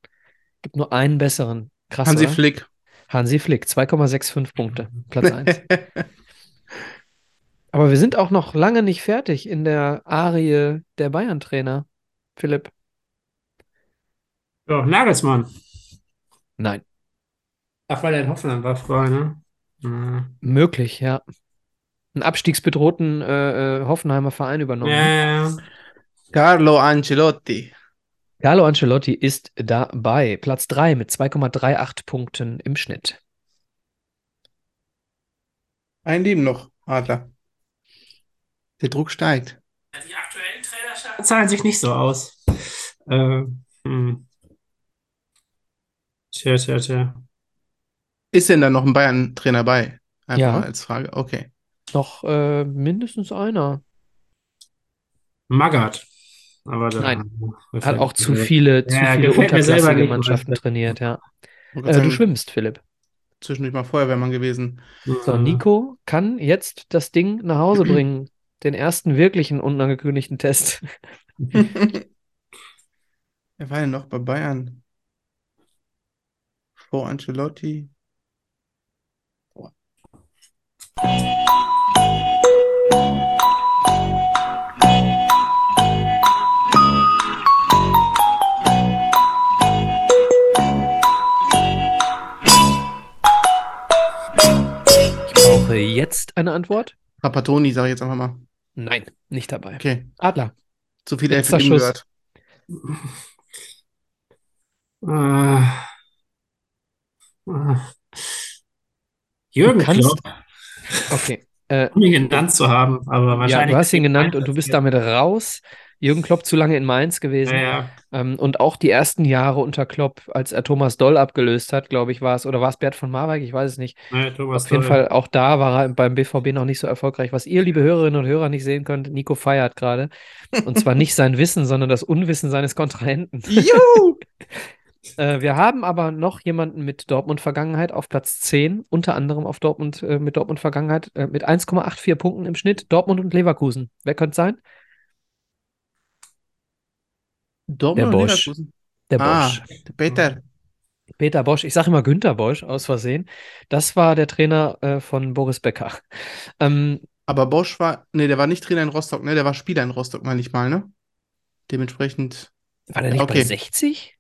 [SPEAKER 3] Gibt nur einen besseren. Krass,
[SPEAKER 5] Hansi
[SPEAKER 3] oder?
[SPEAKER 5] Flick.
[SPEAKER 3] Hansi Flick, 2,65 Punkte. Platz 1. Aber wir sind auch noch lange nicht fertig in der Arie der Bayern-Trainer. Philipp.
[SPEAKER 4] Ja, Nagelsmann.
[SPEAKER 3] Nein.
[SPEAKER 4] Ach, weil er in Hoffenheim war früher, ne? Ja.
[SPEAKER 3] Möglich, ja. Einen abstiegsbedrohten äh, äh, Hoffenheimer Verein übernommen.
[SPEAKER 4] Ja, ja.
[SPEAKER 5] Carlo Ancelotti.
[SPEAKER 3] Carlo Ancelotti ist dabei. Platz 3 mit 2,38 Punkten im Schnitt.
[SPEAKER 5] Ein Leben noch, Adler. Der Druck steigt.
[SPEAKER 4] Die aktuellen Trainerschaften zahlen sich nicht so aus. Äh, hm. Tja, tja, tja.
[SPEAKER 5] Ist denn da noch ein Bayern-Trainer bei? Einfach
[SPEAKER 3] Ja.
[SPEAKER 5] mal als Frage. Okay.
[SPEAKER 3] Noch äh, mindestens einer.
[SPEAKER 4] Magath. Aber da,
[SPEAKER 3] Nein. Hat auch zu viele, zu
[SPEAKER 4] Ja,
[SPEAKER 3] viele unterklassige
[SPEAKER 4] nicht,
[SPEAKER 3] Mannschaften
[SPEAKER 4] du.
[SPEAKER 3] trainiert, ja. Äh, du schwimmst, Philipp.
[SPEAKER 5] zwischendurch mal Feuerwehrmann gewesen.
[SPEAKER 3] So. Nico kann jetzt das Ding nach Hause bringen. Den ersten wirklichen unangekündigten Test.
[SPEAKER 5] Wer war denn noch bei Bayern? Vor Ancelotti.
[SPEAKER 3] Ich brauche jetzt eine Antwort.
[SPEAKER 5] Trapattoni, sage ich jetzt einfach mal.
[SPEAKER 3] Nein, nicht dabei.
[SPEAKER 5] Okay,
[SPEAKER 3] Adler.
[SPEAKER 5] zu viel
[SPEAKER 3] Letzter
[SPEAKER 5] Elf
[SPEAKER 3] Schuss.
[SPEAKER 5] gehört.
[SPEAKER 4] Äh, äh, Jürgen
[SPEAKER 3] kannst-
[SPEAKER 4] Klopp,
[SPEAKER 3] Okay. Äh,
[SPEAKER 4] um ihn genannt zu haben, aber
[SPEAKER 3] ja,
[SPEAKER 4] wahrscheinlich.
[SPEAKER 3] du hast ihn genannt und du bist damit raus. Jürgen Klopp zu lange in Mainz gewesen.
[SPEAKER 4] Ja, ja.
[SPEAKER 3] Ähm, und auch die ersten Jahre unter Klopp, als er Thomas Doll abgelöst hat, glaube ich, war es. Oder war es Bert von Marwijk? Ich weiß es nicht.
[SPEAKER 4] Thomas
[SPEAKER 3] Auf jeden
[SPEAKER 4] Doll.
[SPEAKER 3] Fall, auch da war er beim BVB noch nicht so erfolgreich. Was ihr, liebe Hörerinnen und Hörer, nicht sehen könnt, Nico feiert gerade. Und zwar nicht sein Wissen, sondern das Unwissen seines Kontrahenten.
[SPEAKER 5] Juhu!
[SPEAKER 3] Äh, wir haben aber noch jemanden mit Dortmund-Vergangenheit auf Platz 10, unter anderem auf Dortmund, äh, mit Dortmund-Vergangenheit, äh, mit 1,84 Punkten im Schnitt. Dortmund und Leverkusen. Wer könnte es sein?
[SPEAKER 5] Dortmund
[SPEAKER 3] Der Bosch. Der
[SPEAKER 5] Ah,
[SPEAKER 3] Bosch.
[SPEAKER 5] der Peter.
[SPEAKER 3] Peter Bosch. Ich sage immer Günther Bosch aus Versehen. Das war der Trainer äh, von Boris Becker. Ähm,
[SPEAKER 5] Aber Bosch war, nee, der war nicht Trainer in Rostock, ne? Der war Spieler in Rostock, meine ich mal, ne? Dementsprechend,
[SPEAKER 3] war der nicht bei
[SPEAKER 5] Okay.
[SPEAKER 3] 60?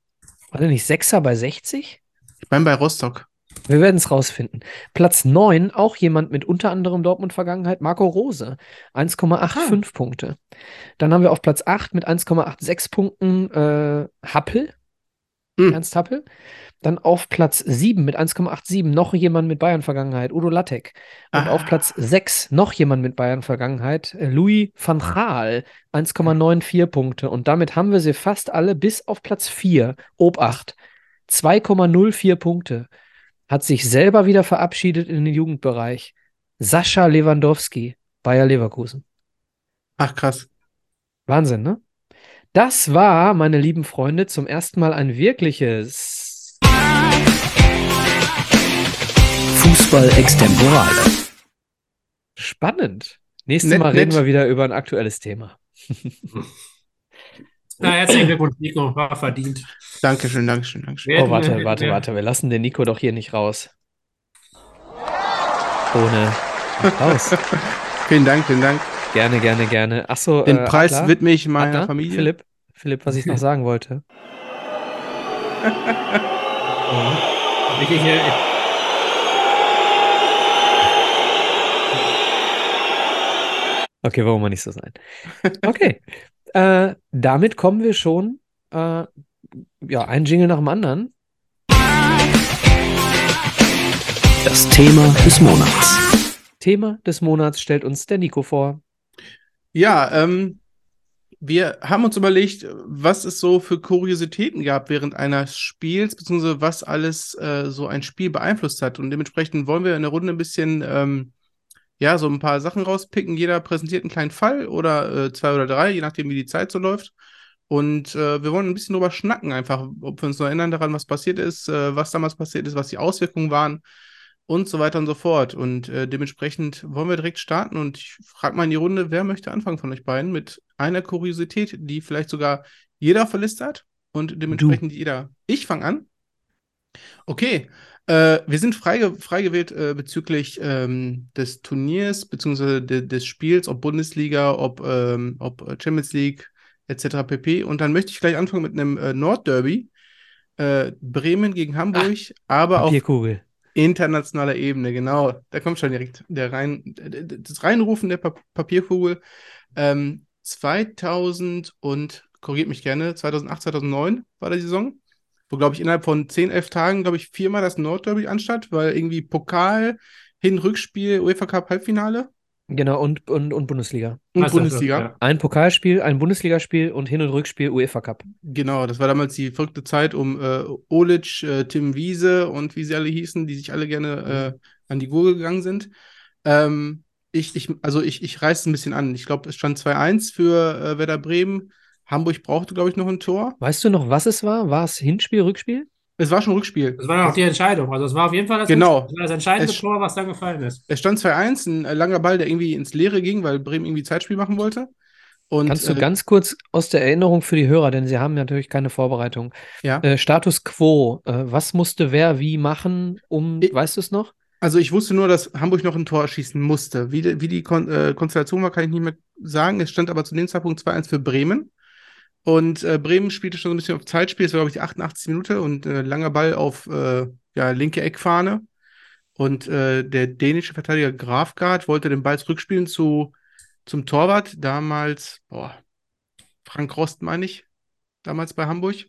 [SPEAKER 3] War der nicht Sechser bei 60?
[SPEAKER 5] ich meine bei Rostock.
[SPEAKER 3] Wir werden es rausfinden. Platz 9, auch jemand mit unter anderem Dortmund-Vergangenheit, Marco Rose, 1,85 Punkte. Dann haben wir auf Platz 8 mit 1,86 Punkten äh, Happel,
[SPEAKER 5] Hm.
[SPEAKER 3] Ernst Happel. Dann auf Platz 7 mit 1,87 noch jemand mit Bayern-Vergangenheit, Udo Lattek. Und
[SPEAKER 5] Ah.
[SPEAKER 3] auf Platz 6 noch jemand mit Bayern-Vergangenheit, äh, Louis van Gaal, 1,94 Punkte. Und damit haben wir sie fast alle bis auf Platz 4, Obacht, 2,04 Punkte. Hat sich selber wieder verabschiedet in den Jugendbereich. Sascha Lewandowski, Bayer Leverkusen.
[SPEAKER 5] Ach, krass.
[SPEAKER 3] Wahnsinn, ne? Das war, meine lieben Freunde, zum ersten Mal ein wirkliches.
[SPEAKER 2] Fußball extemporal.
[SPEAKER 3] Spannend. Nächstes
[SPEAKER 5] Nett,
[SPEAKER 3] Mal reden
[SPEAKER 5] nett.
[SPEAKER 3] wir wieder über ein aktuelles Thema.
[SPEAKER 4] Na, herzlichen Glückwunsch, Nico. War verdient.
[SPEAKER 5] Dankeschön, Dankeschön, Dankeschön.
[SPEAKER 3] Oh, warte, warte, warte. Wir lassen den Nico doch hier nicht raus. Ohne Applaus.
[SPEAKER 5] Vielen Dank, vielen Dank.
[SPEAKER 3] Gerne, gerne, gerne. Achso,
[SPEAKER 5] Den
[SPEAKER 3] äh,
[SPEAKER 5] Preis
[SPEAKER 3] Adler,
[SPEAKER 5] widme ich meiner
[SPEAKER 3] Adler,
[SPEAKER 5] Familie.
[SPEAKER 3] Philipp, Philipp, was ich noch sagen wollte.
[SPEAKER 4] Ich, ich, ich,
[SPEAKER 3] Okay, warum mal nicht so sein? Okay. Äh, damit kommen wir schon, äh, ja, ein Jingle nach dem anderen.
[SPEAKER 2] Das Thema des Monats.
[SPEAKER 3] Thema des Monats stellt uns der Nico vor.
[SPEAKER 5] Ja, ähm, wir haben uns überlegt, was es so für Kuriositäten gab während eines Spiels, beziehungsweise was alles äh, so ein Spiel beeinflusst hat. Und dementsprechend wollen wir in der Runde ein bisschen, ähm, ja, so ein paar Sachen rauspicken. Jeder präsentiert einen kleinen Fall oder äh, zwei oder drei, je nachdem, wie die Zeit so läuft. Und äh, wir wollen ein bisschen drüber schnacken, einfach, ob wir uns noch erinnern daran, was passiert ist, äh, was damals passiert ist, was die Auswirkungen waren und so weiter und so fort. Und äh, dementsprechend wollen wir direkt starten und ich frage mal in die Runde, wer möchte anfangen von euch beiden mit einer Kuriosität, die vielleicht sogar jeder auf der Liste hat und dementsprechend jeder. Ich fange an. Okay, äh, wir sind frei, frei gewählt äh, bezüglich ähm, des Turniers beziehungsweise de, des Spiels, ob Bundesliga, ob, ähm, ob Champions League etc. pp. Und dann möchte ich gleich anfangen mit einem äh, Nordderby. Äh, Bremen gegen Hamburg, aber auf internationaler Ebene, genau. Da kommt schon direkt der rein, das Reinrufen der Pa- Papierkugel. Ähm, 2000 und, korrigiert mich gerne, 2008, 2009 war die Saison, wo, glaube ich, innerhalb von 10, 11 Tagen, glaube ich, viermal das Nordderby anstatt, weil irgendwie Pokal, Hin-Rückspiel, UEFA Cup Halbfinale
[SPEAKER 3] Genau, und, und, und Bundesliga.
[SPEAKER 5] und
[SPEAKER 4] Also,
[SPEAKER 5] Bundesliga.
[SPEAKER 4] ja.
[SPEAKER 3] Ein Pokalspiel, ein Bundesligaspiel und Hin- und Rückspiel UEFA Cup.
[SPEAKER 5] Genau, das war damals die verrückte Zeit um äh, Olic, äh, Tim Wiese und wie sie alle hießen, die sich alle gerne äh, an die Gurgel gegangen sind. Ähm, Ich, ich, also ich, ich reiße es ein bisschen an. Ich glaube, es stand 2-1 für äh, Werder Bremen. Hamburg brauchte, glaube ich, noch ein Tor.
[SPEAKER 3] Weißt du noch, was es war? War es Hinspiel, Rückspiel?
[SPEAKER 5] Es war schon Rückspiel.
[SPEAKER 4] Das war noch die Entscheidung. Also es war auf jeden Fall das,
[SPEAKER 5] Genau.
[SPEAKER 4] das, war das entscheidende
[SPEAKER 5] Es-
[SPEAKER 4] Tor, was dann gefallen ist.
[SPEAKER 5] Es stand 2-1, ein langer Ball, der irgendwie ins Leere ging, weil Bremen irgendwie Zeitspiel machen wollte. Und
[SPEAKER 3] Kannst du
[SPEAKER 5] äh,
[SPEAKER 3] ganz kurz aus der Erinnerung für die Hörer, denn sie haben natürlich keine Vorbereitung.
[SPEAKER 5] ja.
[SPEAKER 3] Äh, Status quo, äh, was musste wer wie machen, um,
[SPEAKER 5] Ich-
[SPEAKER 3] weißt du es noch?
[SPEAKER 5] Also ich wusste nur, dass Hamburg noch ein Tor schießen musste. Wie, die- wie die Kon äh, Konstellation war, kann ich nicht mehr sagen. Es stand aber zu dem Zeitpunkt 2-1 für Bremen. Und äh, Bremen spielte schon so ein bisschen auf Zeitspiel. Es war, glaube ich, die 88. Minute und äh, langer Ball auf äh, ja, linke Eckfahne. Und äh, der dänische Verteidiger Grafgard wollte den Ball zurückspielen zu, zum Torwart. Damals, boah, Frank Rost, meine ich, damals bei Hamburg.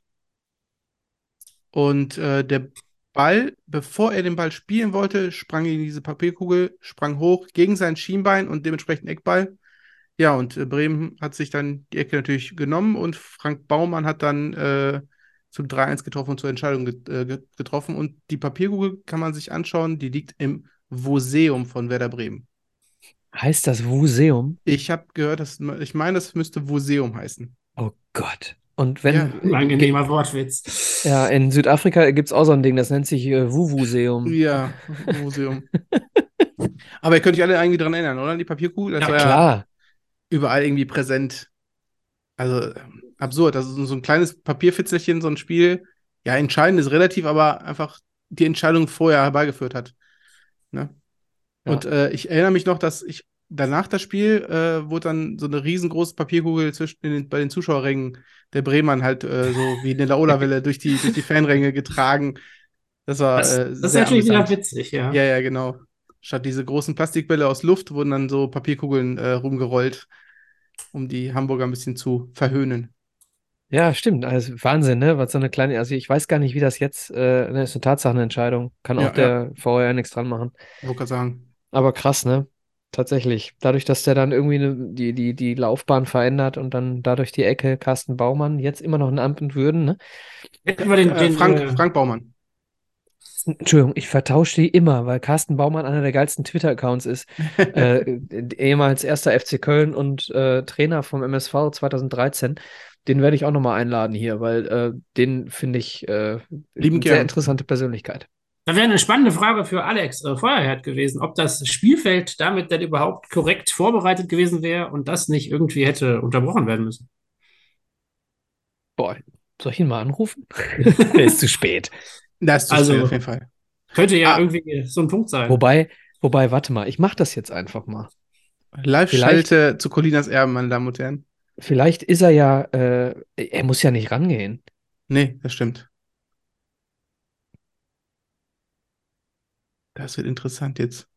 [SPEAKER 5] Und äh, der Ball, bevor er den Ball spielen wollte, sprang gegen diese Papierkugel, sprang hoch gegen sein Schienbein und dementsprechend Eckball. Ja, und äh, Bremen hat sich dann die Ecke natürlich genommen und Frank Baumann hat dann äh, zum 3-1 getroffen und zur Entscheidung get äh, get- getroffen. Und die Papierkugel kann man sich anschauen, die liegt im Museum von Werder Bremen.
[SPEAKER 3] Heißt das Museum?
[SPEAKER 5] Ich habe gehört, dass, ich meine, das müsste Museum heißen.
[SPEAKER 3] Oh Gott. Und wenn,
[SPEAKER 5] Ja,
[SPEAKER 4] Ein angenehmer Wortwitz.
[SPEAKER 3] ja, in Südafrika gibt es auch so ein Ding, das nennt sich äh, Wuvuseum.
[SPEAKER 5] Ja, Museum. Aber ihr könnt euch alle irgendwie dran erinnern, oder? Die Papierkugel, das
[SPEAKER 4] Ja,
[SPEAKER 5] war ja
[SPEAKER 3] Klar.
[SPEAKER 5] Überall irgendwie präsent. Also absurd. Also so ein kleines Papierfitzelchen, so ein Spiel, ja, entscheidend ist relativ, aber einfach die Entscheidung vorher herbeigeführt hat. Ne?
[SPEAKER 3] Ja.
[SPEAKER 5] Und äh, ich erinnere mich noch, dass ich danach das Spiel äh, wurde dann so eine riesengroße Papierkugel zwischen den, bei den Zuschauerrängen der Bremern halt äh, so wie in der Laola-Welle durch die, durch die Fanränge getragen. Das war
[SPEAKER 4] Das,
[SPEAKER 5] äh,
[SPEAKER 4] das ist
[SPEAKER 5] sehr
[SPEAKER 4] natürlich wieder
[SPEAKER 5] amüsant.
[SPEAKER 4] witzig, ja.
[SPEAKER 5] Ja, ja, genau. Statt diese großen Plastikbälle aus Luft wurden dann so Papierkugeln äh, rumgerollt, um die Hamburger ein bisschen zu verhöhnen.
[SPEAKER 3] Ja, stimmt. Also Wahnsinn, ne? Was so eine kleine, also ich weiß gar nicht, wie das jetzt, äh, ne, ist eine Tatsachenentscheidung. Kann
[SPEAKER 5] Ja,
[SPEAKER 3] auch der VR nichts dran machen.
[SPEAKER 5] Wollte gerade sagen.
[SPEAKER 3] Aber krass, ne? Tatsächlich. Dadurch, dass der dann irgendwie ne, die, die, die Laufbahn verändert und dann dadurch die Ecke Carsten Baumann jetzt immer noch in Amt und Würden, ne?
[SPEAKER 4] Hätten wir den,
[SPEAKER 5] Äh,
[SPEAKER 4] den,
[SPEAKER 5] Frank,
[SPEAKER 4] äh,
[SPEAKER 5] Frank Baumann.
[SPEAKER 3] Entschuldigung, ich vertausche die immer, weil Carsten Baumann einer der geilsten Twitter-Accounts ist. äh, ehemals erster FC Köln und äh, Trainer vom MSV 2013. Den werde ich auch nochmal einladen hier, weil äh, den finde ich äh, eine sehr
[SPEAKER 5] gern.
[SPEAKER 3] interessante Persönlichkeit.
[SPEAKER 4] Da wäre eine spannende Frage für Alex äh, Feuerherd gewesen, ob das Spielfeld damit denn überhaupt korrekt vorbereitet gewesen wäre und das nicht irgendwie hätte unterbrochen werden müssen.
[SPEAKER 3] Boah, soll ich ihn mal anrufen? Der ist zu spät.
[SPEAKER 5] Das ist
[SPEAKER 4] Also-
[SPEAKER 5] auf jeden Fall.
[SPEAKER 4] Könnte ja
[SPEAKER 5] Ah.
[SPEAKER 4] irgendwie so ein Punkt sein.
[SPEAKER 3] Wobei, wobei, warte mal, ich mache das jetzt einfach mal.
[SPEAKER 5] Live-Schalte zu Colinas Erben, meine Damen und Herren.
[SPEAKER 3] Vielleicht ist er ja, äh, er muss ja nicht rangehen.
[SPEAKER 5] Nee, das stimmt. Das wird interessant jetzt.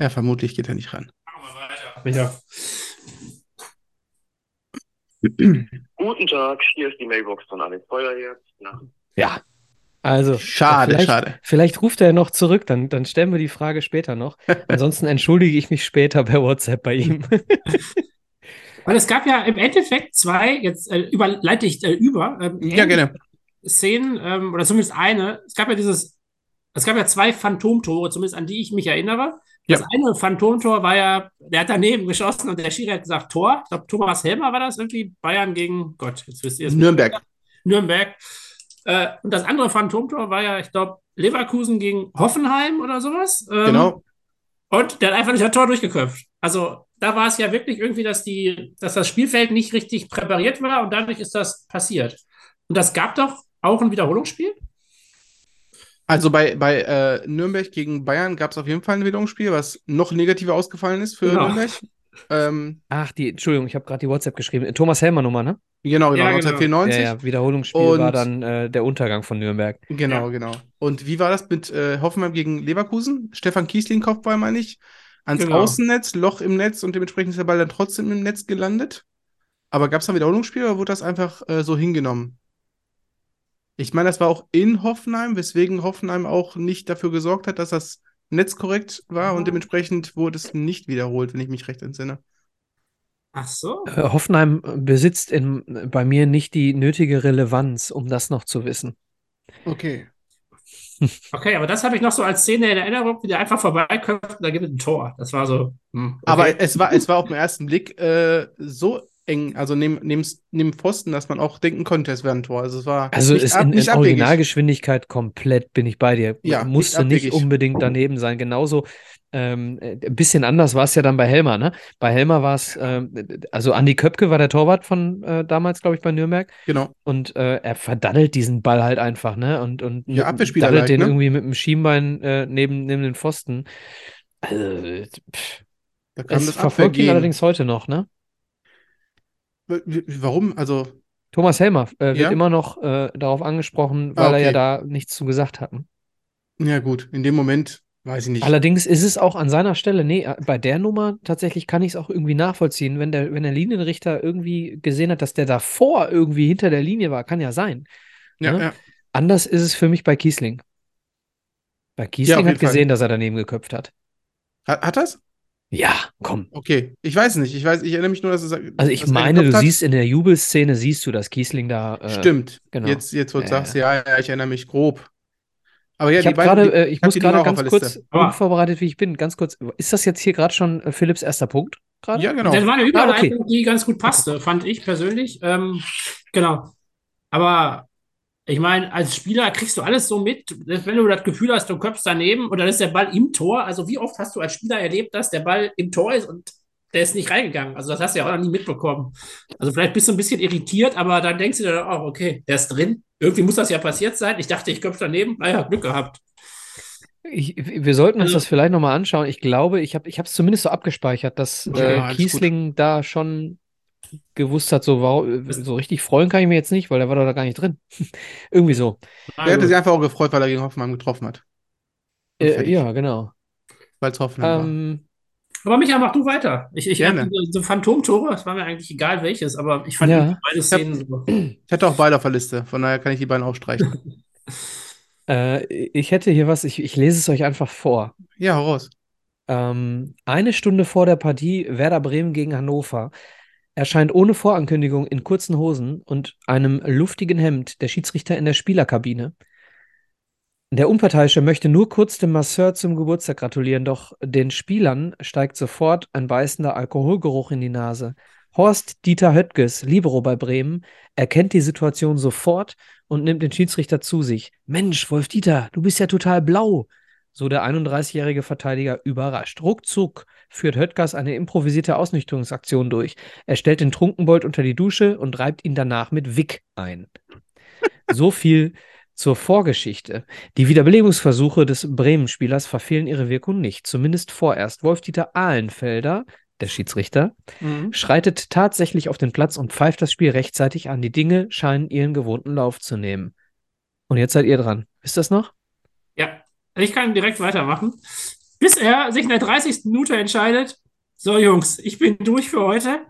[SPEAKER 5] Ja, vermutlich geht er nicht ran.
[SPEAKER 4] Ja.
[SPEAKER 1] Guten Tag, hier ist die Mailbox von Alex Feuerherz. Nach
[SPEAKER 3] Ja. Also,
[SPEAKER 5] Schade,
[SPEAKER 3] vielleicht,
[SPEAKER 5] schade.
[SPEAKER 3] Vielleicht ruft er noch zurück, dann, dann stellen wir die Frage später noch. Ansonsten entschuldige ich mich später per WhatsApp bei ihm.
[SPEAKER 4] Weil es gab ja im Endeffekt zwei, jetzt äh, überleite ich äh, über, ähm,
[SPEAKER 5] Ja, gerne.
[SPEAKER 4] Szenen, ähm, oder zumindest eine. Es gab ja dieses, es gab ja zwei Phantomtore, zumindest an die ich mich erinnere. Das
[SPEAKER 5] Ja.
[SPEAKER 4] eine Phantomtor war ja, der hat daneben geschossen und der Schiri hat gesagt Tor. Ich glaube, Thomas Helmer war das irgendwie. Bayern gegen, Gott, jetzt wisst ihr es.
[SPEAKER 5] Nürnberg.
[SPEAKER 4] Nürnberg. Äh, und das andere Phantomtor war ja, ich glaube, Leverkusen gegen Hoffenheim oder sowas. Ähm,
[SPEAKER 5] Genau.
[SPEAKER 4] Und der hat einfach nicht das Tor durchgeköpft. Also da war es ja wirklich irgendwie, dass, die, dass das Spielfeld nicht richtig präpariert war und dadurch ist das passiert. Und das gab doch auch ein Wiederholungsspiel?
[SPEAKER 5] Also bei, bei äh, Nürnberg gegen Bayern gab es auf jeden Fall ein Wiederholungsspiel, was noch negativer ausgefallen ist für
[SPEAKER 4] Genau.
[SPEAKER 5] Nürnberg. Ähm,
[SPEAKER 3] Ach, die, Entschuldigung, ich habe gerade die WhatsApp geschrieben. Thomas Helmer Nummer, ne?
[SPEAKER 5] genau, genau,
[SPEAKER 4] Ja, genau.
[SPEAKER 5] 1994.
[SPEAKER 3] Ja, ja, Wiederholungsspiel
[SPEAKER 5] Und-
[SPEAKER 3] war dann äh, der Untergang von Nürnberg.
[SPEAKER 5] Genau,
[SPEAKER 4] Ja.
[SPEAKER 5] genau. Und wie war das mit äh, Hoffenheim gegen Leverkusen? Stefan Kiesling Kopfball, meine ich. Ans
[SPEAKER 4] Genau.
[SPEAKER 5] Außennetz, Loch im Netz und dementsprechend ist der Ball dann trotzdem im Netz gelandet. Aber gab es da ein Wiederholungsspiel oder wurde das einfach äh, so hingenommen? Ich meine, das war auch in Hoffenheim, weswegen Hoffenheim auch nicht dafür gesorgt hat, dass das netzkorrekt war und dementsprechend wurde es nicht wiederholt, wenn ich mich recht entsinne.
[SPEAKER 4] Ach so.
[SPEAKER 3] Äh, Hoffenheim besitzt in, bei mir nicht die nötige Relevanz, um das noch zu wissen.
[SPEAKER 5] Okay.
[SPEAKER 4] Okay, aber das habe ich noch so als Szene in Erinnerung, wie der einfach vorbeiköpft und da gibt es ein Tor. Das war so. hm, okay.
[SPEAKER 5] Aber es war, es war auf den ersten Blick äh, so eng, also neben, neben, neben Pfosten, dass man auch denken konnte, es wäre ein Tor. Also es war
[SPEAKER 3] Also
[SPEAKER 5] nicht,
[SPEAKER 3] ist
[SPEAKER 5] ab,
[SPEAKER 3] in, in. Originalgeschwindigkeit komplett bin ich bei dir.
[SPEAKER 5] Ja,
[SPEAKER 3] Musste
[SPEAKER 5] nicht
[SPEAKER 3] nicht unbedingt daneben sein. Genauso ähm, äh, ein bisschen anders war es ja dann bei Helmer, ne? Bei Helmer war es, ähm, also Andi Köpke war der Torwart von äh, damals, glaube ich, bei Nürnberg.
[SPEAKER 5] Genau.
[SPEAKER 3] Und äh, er verdaddelt diesen Ball halt einfach, ne? Und, und
[SPEAKER 5] Ja, Abwehrspieler
[SPEAKER 3] daddelt den
[SPEAKER 5] ne?
[SPEAKER 3] irgendwie mit dem Schienbein äh, neben, neben den Pfosten. Also, pff,
[SPEAKER 5] Da kam
[SPEAKER 3] es
[SPEAKER 5] das
[SPEAKER 3] verfolgt ihn allerdings heute noch, ne?
[SPEAKER 5] Warum? Also,
[SPEAKER 3] Thomas Helmer äh, wird
[SPEAKER 5] Ja?
[SPEAKER 3] immer noch äh, darauf angesprochen, weil
[SPEAKER 5] Ah,
[SPEAKER 3] er ja
[SPEAKER 5] okay.
[SPEAKER 3] da nichts zu gesagt hat.
[SPEAKER 5] ja gut, in dem Moment weiß ich nicht.
[SPEAKER 3] Allerdings ist es auch an seiner Stelle, nee, äh, bei der Nummer tatsächlich kann ich es auch irgendwie nachvollziehen, wenn der, wenn der Linienrichter irgendwie gesehen hat, dass der davor irgendwie hinter der Linie war, kann ja sein.
[SPEAKER 5] ja,
[SPEAKER 3] ne?
[SPEAKER 5] ja.
[SPEAKER 3] Anders ist es für mich bei Kiesling. Bei Kiesling
[SPEAKER 5] auf
[SPEAKER 3] hat
[SPEAKER 5] jeden Fall.
[SPEAKER 3] gesehen, dass er daneben geköpft hat.
[SPEAKER 5] Hat, hat das?
[SPEAKER 3] Ja, komm.
[SPEAKER 5] Okay. Ich weiß nicht. Ich weiß, ich erinnere mich nur, dass es.
[SPEAKER 3] Also ich meine, du
[SPEAKER 5] hat.
[SPEAKER 3] siehst in der Jubelszene, siehst du, dass Kiesling da. Äh,
[SPEAKER 5] Stimmt.
[SPEAKER 3] genau.
[SPEAKER 5] Jetzt, jetzt wo du
[SPEAKER 3] Ja,
[SPEAKER 5] sagst, ja, ja, ich erinnere mich grob. Aber ja,
[SPEAKER 3] ich
[SPEAKER 5] die beiden,
[SPEAKER 3] gerade,
[SPEAKER 5] die-
[SPEAKER 3] äh, ich muss gerade ganz
[SPEAKER 5] auf der
[SPEAKER 3] kurz, unvorbereitet wie ich bin, ganz kurz. Ist das jetzt hier gerade schon äh, Philipps erster Punkt? Gerade?
[SPEAKER 5] Ja, genau.
[SPEAKER 4] Das war eine
[SPEAKER 3] Ah,
[SPEAKER 4] Überleitung, die ganz gut passte, fand ich persönlich. Ähm, genau. Aber ich meine, als Spieler kriegst du alles so mit, wenn du das Gefühl hast, du köpfst daneben und dann ist der Ball im Tor. Also wie oft hast du als Spieler erlebt, dass der Ball im Tor ist und der ist nicht reingegangen? Also das hast du ja auch noch nie mitbekommen. Also vielleicht bist du ein bisschen irritiert, aber dann denkst du dir auch, okay, der ist drin. Irgendwie muss das ja passiert sein. Ich dachte, ich köpfe daneben. Naja, Glück gehabt.
[SPEAKER 3] Ich, wir sollten uns
[SPEAKER 4] Also-
[SPEAKER 3] das vielleicht nochmal anschauen. Ich glaube, ich habe ich es zumindest so abgespeichert, dass
[SPEAKER 5] Ja,
[SPEAKER 3] äh, Kiesling da schon gewusst hat, so, wow, so richtig freuen kann ich mir jetzt nicht, weil der war doch da gar nicht drin. Irgendwie so.
[SPEAKER 5] Der hätte sich einfach auch gefreut, weil er gegen Hoffenheim getroffen hat.
[SPEAKER 3] Äh, ja, genau.
[SPEAKER 5] Weil es Hoffenheim war.
[SPEAKER 3] Ähm,
[SPEAKER 4] Aber Micha, mach du weiter. Ich, ich
[SPEAKER 5] Gerne.
[SPEAKER 4] hab diese Phantomtore, das war mir eigentlich egal welches, aber ich fand
[SPEAKER 3] Ja.
[SPEAKER 4] beide Szenen so.
[SPEAKER 5] Ich hatte auch beide auf der Liste, von daher kann ich die beiden auch streichen.
[SPEAKER 3] äh, ich hätte hier was, ich, ich lese es euch einfach vor.
[SPEAKER 5] ja, hau raus.
[SPEAKER 3] Ähm, eine Stunde vor der Partie Werder Bremen gegen Hannover erscheint ohne Vorankündigung in kurzen Hosen und einem luftigen Hemd der Schiedsrichter in der Spielerkabine. Der Unparteiische möchte nur kurz dem Masseur zum Geburtstag gratulieren, doch den Spielern steigt sofort ein beißender Alkoholgeruch in die Nase. Horst Dieter Höttges, Libero bei Bremen, erkennt die Situation sofort und nimmt den Schiedsrichter zu sich. Mensch, Wolf Dieter, du bist ja total blau. So der 31-jährige Verteidiger überrascht. Ruckzuck führt Höttges eine improvisierte Ausnüchterungsaktion durch. Er stellt den Trunkenbold unter die Dusche und reibt ihn danach mit Wick ein. So viel zur Vorgeschichte. Die Wiederbelebungsversuche des Bremen-Spielers verfehlen ihre Wirkung nicht, zumindest vorerst. Wolf-Dieter Ahlenfelder, der Schiedsrichter,
[SPEAKER 5] Mhm.
[SPEAKER 3] schreitet tatsächlich auf den Platz und pfeift das Spiel rechtzeitig an. Die Dinge scheinen ihren gewohnten Lauf zu nehmen. Und jetzt seid ihr dran. Ist das noch?
[SPEAKER 4] Ja, ich kann direkt weitermachen. Bis er sich in der 30. Minute entscheidet, so Jungs, ich bin durch für heute.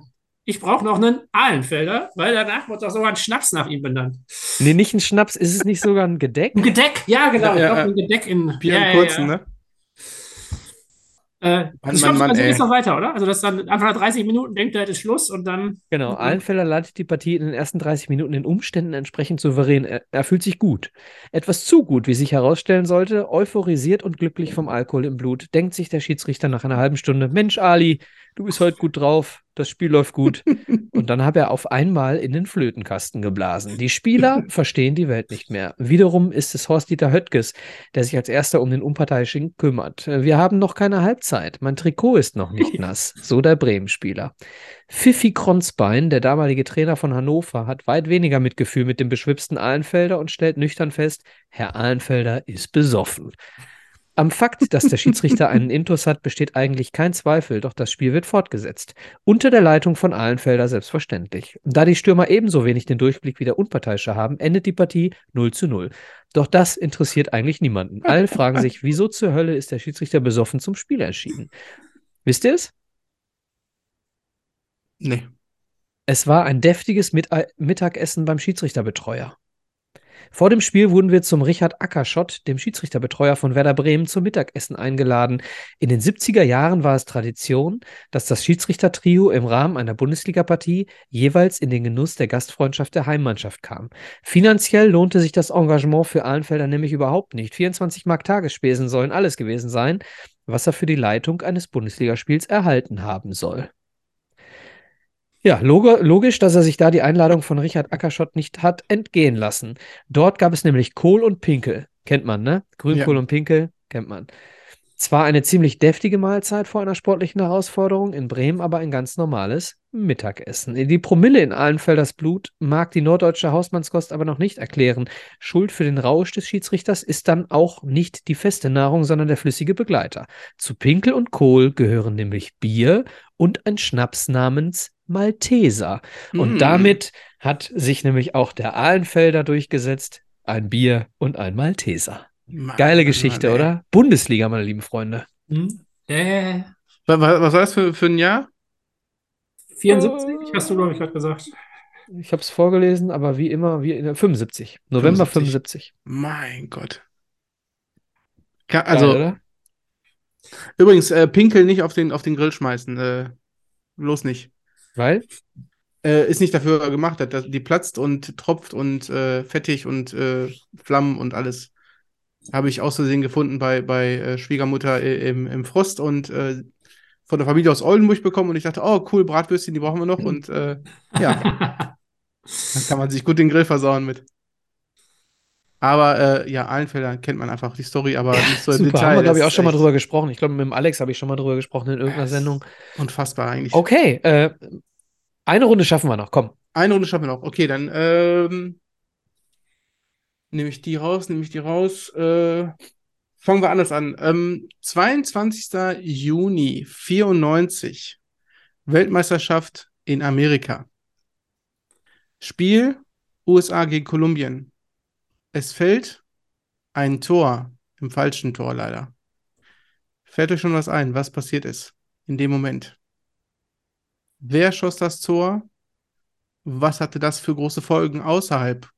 [SPEAKER 4] Ich brauche noch einen Ahlenfelder, weil danach wird doch sogar ein Schnaps nach ihm benannt.
[SPEAKER 3] Nee, nicht ein Schnaps. Ist es nicht sogar ein Gedeck?
[SPEAKER 4] Ein Gedeck, ja genau,
[SPEAKER 5] Ja,
[SPEAKER 4] ich
[SPEAKER 5] ja.
[SPEAKER 4] ein Gedeck in
[SPEAKER 5] Bier
[SPEAKER 4] ja,
[SPEAKER 5] im kurzen,
[SPEAKER 4] ja, ja.
[SPEAKER 5] ne?
[SPEAKER 4] Äh,
[SPEAKER 5] Mann,
[SPEAKER 4] ich
[SPEAKER 5] Mann,
[SPEAKER 4] glaube,
[SPEAKER 5] Mann,
[SPEAKER 4] also
[SPEAKER 5] ey.
[SPEAKER 4] geht's noch weiter, oder? Also das dann einfach nach 30 Minuten denkt er, das ist Schluss und dann
[SPEAKER 3] Genau,
[SPEAKER 4] Mhm.
[SPEAKER 3] Ahlenfelder leitet die Partie in den ersten 30 Minuten den Umständen entsprechend souverän. Er, er fühlt sich gut. Etwas zu gut, wie sich herausstellen sollte, euphorisiert und glücklich vom Alkohol im Blut, denkt sich der Schiedsrichter nach einer halben Stunde, Mensch, Ali, du bist heute gut drauf, das Spiel läuft gut. Und dann hat er auf einmal in den Flötenkasten geblasen. Die Spieler verstehen die Welt nicht mehr. Wiederum ist es Horst-Dieter Höttges, der sich als erster um den Unparteiischen kümmert. Wir haben noch keine Halbzeit. Mein Trikot ist noch nicht nass. So der Bremen-Spieler. Pfiffi Kronzbein, der damalige Trainer von Hannover, hat weit weniger Mitgefühl mit dem beschwipsten Ahlenfelder und stellt nüchtern fest, Herr Ahlenfelder ist besoffen. Am Fakt, dass der Schiedsrichter einen Intus hat, besteht eigentlich kein Zweifel, doch das Spiel wird fortgesetzt. Unter der Leitung von Ahlenfelder selbstverständlich. Da die Stürmer ebenso wenig den Durchblick wie der Unparteiische haben, endet die Partie 0 zu 0. Doch das interessiert eigentlich niemanden. Alle fragen sich, wieso zur Hölle ist der Schiedsrichter besoffen zum Spiel erschienen? Wisst ihr es?
[SPEAKER 5] Nee.
[SPEAKER 3] Es war ein deftiges Mit Mittagessen beim Schiedsrichterbetreuer. Vor dem Spiel wurden wir zum Richard Ackerschott, dem Schiedsrichterbetreuer von Werder Bremen, zum Mittagessen eingeladen. In den 70er Jahren war es Tradition, dass das Schiedsrichtertrio im Rahmen einer Bundesligapartie jeweils in den Genuss der Gastfreundschaft der Heimmannschaft kam. Finanziell lohnte sich das Engagement für Ahlenfelder nämlich überhaupt nicht. 24 Mark Tagesspesen sollen alles gewesen sein, was er für die Leitung eines Bundesligaspiels erhalten haben soll. Ja, log logisch, dass er sich da die Einladung von Richard Ackerschott nicht hat entgehen lassen. Dort gab es nämlich Kohl und Pinkel. Kennt man, ne? Grünkohl
[SPEAKER 5] Ja.
[SPEAKER 3] und Pinkel, kennt man. Zwar eine ziemlich deftige Mahlzeit vor einer sportlichen Herausforderung, in Bremen aber ein ganz normales Mittagessen. Die Promille in Ahlenfelders Blut mag die norddeutsche Hausmannskost aber noch nicht erklären. Schuld für den Rausch des Schiedsrichters ist dann auch nicht die feste Nahrung, sondern der flüssige Begleiter. Zu Pinkel und Kohl gehören nämlich Bier und ein Schnaps namens Malteser. Und
[SPEAKER 5] Mm.
[SPEAKER 3] damit hat sich nämlich auch der Ahlenfelder durchgesetzt. Ein Bier und ein Malteser.
[SPEAKER 5] Mann,
[SPEAKER 3] Geile Geschichte,
[SPEAKER 5] Mann,
[SPEAKER 3] oder? Bundesliga, meine lieben Freunde.
[SPEAKER 4] Hm? Äh,
[SPEAKER 5] Was, was war das für, für ein Jahr?
[SPEAKER 4] 74 hast du, glaube ich, gerade gesagt.
[SPEAKER 3] Ich habe es vorgelesen, aber wie immer, wie in der 75. November
[SPEAKER 5] 75.
[SPEAKER 3] 75.
[SPEAKER 5] Mein Gott. Ka-
[SPEAKER 3] Geil,
[SPEAKER 5] Also,
[SPEAKER 3] oder?
[SPEAKER 5] übrigens, äh, Pinkel nicht auf den, auf den Grill schmeißen. Äh, bloß nicht.
[SPEAKER 3] Weil?
[SPEAKER 5] Äh, ist nicht dafür gemacht, dass die platzt und tropft und äh, fettig und äh, Flammen und alles. Habe ich aus Versehen gefunden bei, bei äh, Schwiegermutter äh, im, im Frost und äh, von der Familie aus Oldenburg bekommen und ich dachte, oh cool, Bratwürstchen, die brauchen wir noch und äh, ja, dann kann man sich gut den Grill versauen mit. Aber äh, ja, Ahlenfelder kennt man einfach die Story, aber nicht so im
[SPEAKER 3] Super,
[SPEAKER 5] Detail.
[SPEAKER 3] haben wir, glaube ich, auch schon mal drüber gesprochen. Ich glaube, mit dem Alex habe ich schon mal drüber gesprochen in irgendeiner Sendung.
[SPEAKER 5] Unfassbar eigentlich.
[SPEAKER 3] Okay, äh, eine Runde schaffen wir noch. Komm.
[SPEAKER 5] Eine Runde schaffen wir noch. Okay, dann ähm, nehme ich die raus, nehme ich die raus. Äh, fangen wir anders an. Ähm, 22. Juni 94. Weltmeisterschaft in Amerika. Spiel USA gegen Kolumbien. Es fällt ein Tor, im falschen Tor leider. Fällt euch schon was ein, was passiert ist in dem Moment? Wer schoss das Tor? Was hatte das für große Folgen außerhalb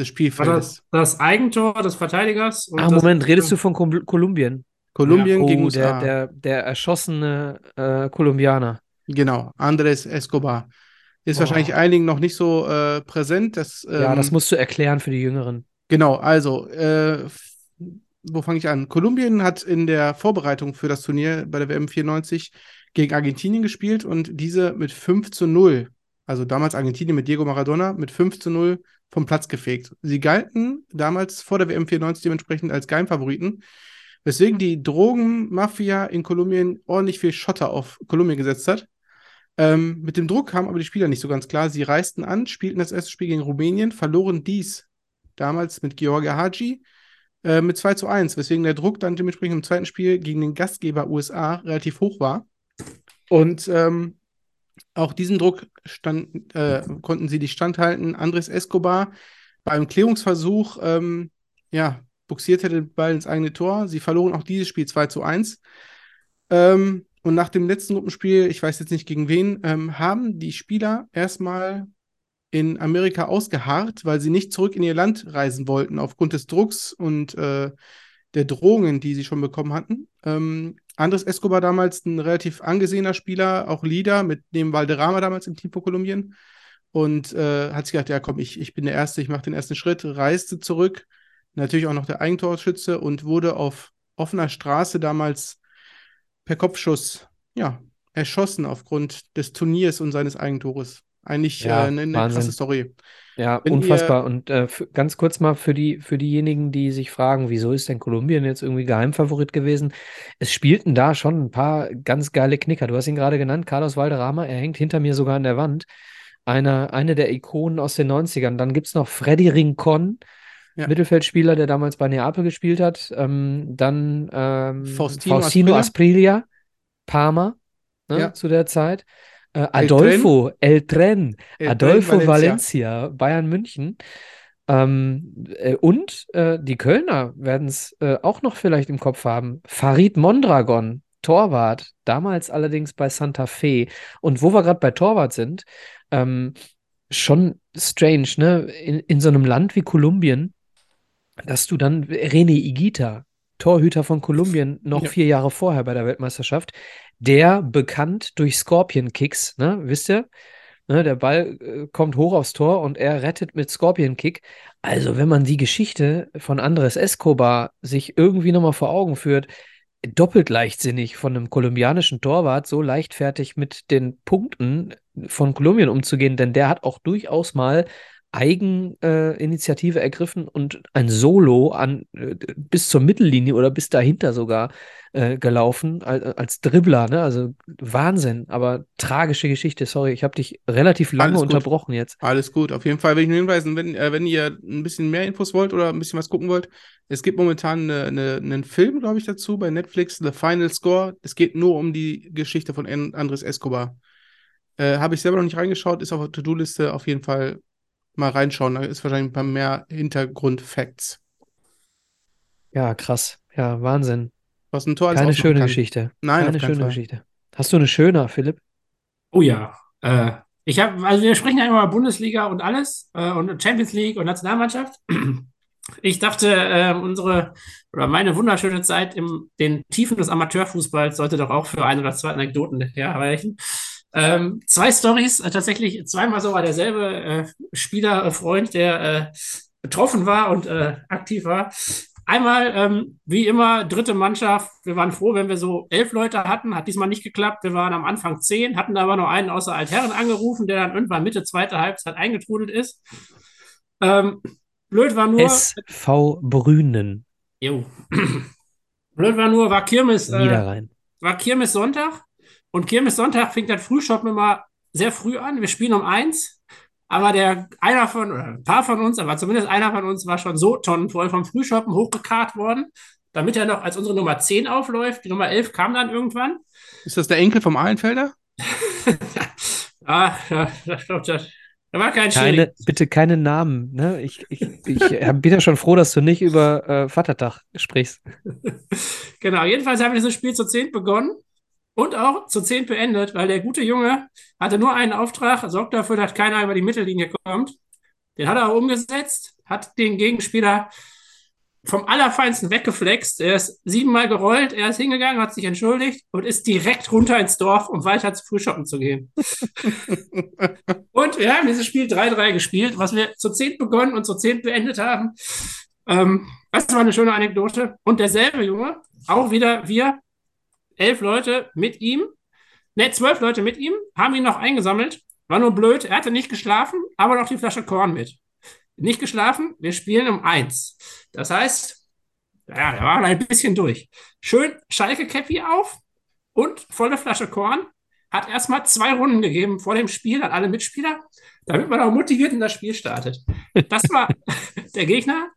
[SPEAKER 5] des
[SPEAKER 4] War
[SPEAKER 5] Spielfeldes?
[SPEAKER 4] das, das Eigentor des Verteidigers? und
[SPEAKER 3] Ah,
[SPEAKER 4] das-
[SPEAKER 3] Moment, redest du von Kol Kolumbien?
[SPEAKER 5] Kolumbien
[SPEAKER 3] oh,
[SPEAKER 5] gegen
[SPEAKER 3] der,
[SPEAKER 5] USA.
[SPEAKER 3] der, der erschossene äh, Kolumbianer.
[SPEAKER 5] Genau, Andres Escobar. Ist
[SPEAKER 3] Boah.
[SPEAKER 5] wahrscheinlich einigen noch nicht so äh, präsent. Das,
[SPEAKER 3] ja,
[SPEAKER 5] ähm,
[SPEAKER 3] das musst du erklären für die Jüngeren.
[SPEAKER 5] Genau, also, äh, wo fange ich an? Kolumbien hat in der Vorbereitung für das Turnier bei der WM 94 gegen Argentinien gespielt und diese mit 5 zu 0, also damals Argentinien mit Diego Maradona, mit 5 zu 0 vom Platz gefegt. Sie galten damals vor der WM 94 dementsprechend als Geheimfavoriten, weswegen die Drogenmafia in Kolumbien ordentlich viel Schotter auf Kolumbien gesetzt hat. Ähm, mit dem Druck kamen aber die Spieler nicht so ganz klar. Sie reisten an, spielten das erste Spiel gegen Rumänien, verloren dies damals mit Georgia Haji äh, mit 2 zu 1, weswegen der Druck dann dementsprechend im zweiten Spiel gegen den Gastgeber USA relativ hoch war. Und ähm, auch diesem Druck stand, äh, konnten sie nicht standhalten. Andres Escobar beim Klärungsversuch ähm, ja, buxierte den Ball ins eigene Tor. Sie verloren auch dieses Spiel 2 zu 1. Ähm, und nach dem letzten Gruppenspiel, ich weiß jetzt nicht gegen wen, ähm, haben die Spieler erstmal in Amerika ausgeharrt, weil sie nicht zurück in ihr Land reisen wollten, aufgrund des Drucks und äh, der Drohungen, die sie schon bekommen hatten. Ähm, Andres Escobar damals ein relativ angesehener Spieler, auch Leader, mit dem Valderrama damals im Team für Kolumbien. Und äh, hat sich gedacht, ja komm, ich, ich bin der Erste, ich mache den ersten Schritt, reiste zurück. Natürlich auch noch der Eigentorschütze und wurde auf offener Straße damals per Kopfschuss, ja, erschossen aufgrund des Turniers und seines Eigentores. Eigentlich
[SPEAKER 3] Ja,
[SPEAKER 5] äh, eine, eine krasse Story.
[SPEAKER 3] Ja,
[SPEAKER 5] Wenn
[SPEAKER 3] unfassbar. Und äh, ganz kurz mal für die, für diejenigen, die sich fragen, wieso ist denn Kolumbien jetzt irgendwie Geheimfavorit gewesen? Es spielten da schon ein paar ganz geile Knicker. Du hast ihn gerade genannt, Carlos Valderrama, er hängt hinter mir sogar an der Wand. Einer, eine der Ikonen aus den 90ern. Dann gibt es noch Freddy Rincon,
[SPEAKER 5] Ja.
[SPEAKER 3] Mittelfeldspieler, der damals bei Neapel gespielt hat. Ähm, dann ähm,
[SPEAKER 5] Faustino
[SPEAKER 3] Faustino
[SPEAKER 5] Asprilla.
[SPEAKER 3] Asprilla, Parma, ne,
[SPEAKER 5] Ja.
[SPEAKER 3] zu der Zeit. Äh, Adolfo, El Tren,
[SPEAKER 5] El
[SPEAKER 3] Adolfo
[SPEAKER 5] Tren
[SPEAKER 3] Valencia, Bayern München. Ähm, äh, und äh, die Kölner werden es äh, auch noch vielleicht im Kopf haben. Farid Mondragon, Torwart, damals allerdings bei Santa Fe. Und wo wir gerade bei Torwart sind, ähm, schon strange, ne? In, in so einem Land wie Kolumbien dass du dann René Igita, Torhüter von Kolumbien, noch
[SPEAKER 5] Ja.
[SPEAKER 3] vier Jahre vorher bei der Weltmeisterschaft, der bekannt durch Scorpion Kicks, ne, wisst ihr? Ne, der Ball äh, kommt hoch aufs Tor und er rettet mit Scorpion Kick. Also, wenn man die Geschichte von Andres Escobar sich irgendwie nochmal vor Augen führt, doppelt leichtsinnig von einem kolumbianischen Torwart so leichtfertig mit den Punkten von Kolumbien umzugehen, denn der hat auch durchaus mal Eigeninitiative äh, ergriffen und ein Solo an äh, bis zur Mittellinie oder bis dahinter sogar äh, gelaufen als, als Dribbler, ne? Also Wahnsinn, aber tragische Geschichte. Sorry, ich habe dich relativ lange unterbrochen jetzt.
[SPEAKER 5] Alles gut. Auf jeden Fall will ich nur hinweisen, wenn, äh, wenn ihr ein bisschen mehr Infos wollt oder ein bisschen was gucken wollt, es gibt momentan eine, eine, einen Film, glaube ich, dazu bei Netflix, The Final Score. Es geht nur um die Geschichte von An- Andres Escobar. Äh, Habe ich selber noch nicht reingeschaut, ist auf der To-Do-Liste auf jeden Fall mal reinschauen. Da ist wahrscheinlich ein paar mehr Hintergrund-Facts.
[SPEAKER 3] Ja, krass. Ja, Wahnsinn.
[SPEAKER 5] Was ein Tor
[SPEAKER 3] Keine schöne
[SPEAKER 5] kann.
[SPEAKER 3] Geschichte.
[SPEAKER 5] Nein,
[SPEAKER 3] Keine schöne
[SPEAKER 5] Fall.
[SPEAKER 3] Geschichte. Hast du eine schöne, Philipp?
[SPEAKER 4] Oh ja. Äh, ich habe, also wir sprechen ja immer über Bundesliga und alles äh, und Champions League und Nationalmannschaft. Ich dachte, äh, unsere oder meine wunderschöne Zeit in den Tiefen des Amateurfußballs sollte doch auch für ein oder zwei Anekdoten herreichen. Ähm, zwei Stories, äh, tatsächlich zweimal sogar derselbe äh, Spieler, äh, Freund, der äh, betroffen war und äh, aktiv war. Einmal, ähm, wie immer, dritte Mannschaft. Wir waren froh, wenn wir so elf Leute hatten. Hat diesmal nicht geklappt. Wir waren am Anfang zehn, hatten aber noch einen außer Altherren angerufen, der dann irgendwann Mitte zweiter Halbzeit eingetrudelt ist. Ähm, blöd war nur.
[SPEAKER 3] SV Brünen,
[SPEAKER 4] Jo. blöd war nur, war Kirmes, äh,
[SPEAKER 3] Niederrhein.
[SPEAKER 4] war Kirmes Sonntag. Und Kirmes Sonntag fängt das Frühschoppen immer sehr früh an. Wir spielen um eins. Aber der, einer von, oder ein paar von uns, aber zumindest einer von uns war schon so tonnenvoll vom Frühschoppen hochgekarrt worden, damit er noch als unsere Nummer 10 aufläuft. Die Nummer 11 kam dann irgendwann.
[SPEAKER 5] Ist das der Enkel vom Ahlenfelder?
[SPEAKER 4] Ah, ja, das, das, das, da war kein
[SPEAKER 3] Keine, bitte keine Namen. Ne? Ich, ich, ich bin ja schon froh, dass du nicht über äh, Vatertag sprichst.
[SPEAKER 4] Genau, jedenfalls haben wir dieses Spiel zu 10 begonnen und auch zu 10 beendet, weil der gute Junge hatte nur einen Auftrag, sorgt dafür, dass keiner über die Mittellinie kommt. Den hat er auch umgesetzt, hat den Gegenspieler vom Allerfeinsten weggeflext. Er ist siebenmal gerollt, er ist hingegangen, hat sich entschuldigt und ist direkt runter ins Dorf, um weiter zu Frühschoppen zu gehen. und wir haben dieses Spiel 3-3 gespielt, was wir zu 10 begonnen und zu 10 beendet haben. Ähm, das war eine schöne Anekdote. Und derselbe Junge, auch wieder wir, elf Leute mit ihm, ne, zwölf Leute mit ihm, haben ihn noch eingesammelt. War nur blöd, er hatte nicht geschlafen, aber noch die Flasche Korn mit. Nicht geschlafen, wir spielen um eins. Das heißt, ja, er war ein bisschen durch. Schön Schalke-Cappy auf und volle Flasche Korn. Hat erstmal zwei Runden gegeben vor dem Spiel an alle Mitspieler, damit man auch motiviert in das Spiel startet. Das war der Gegner,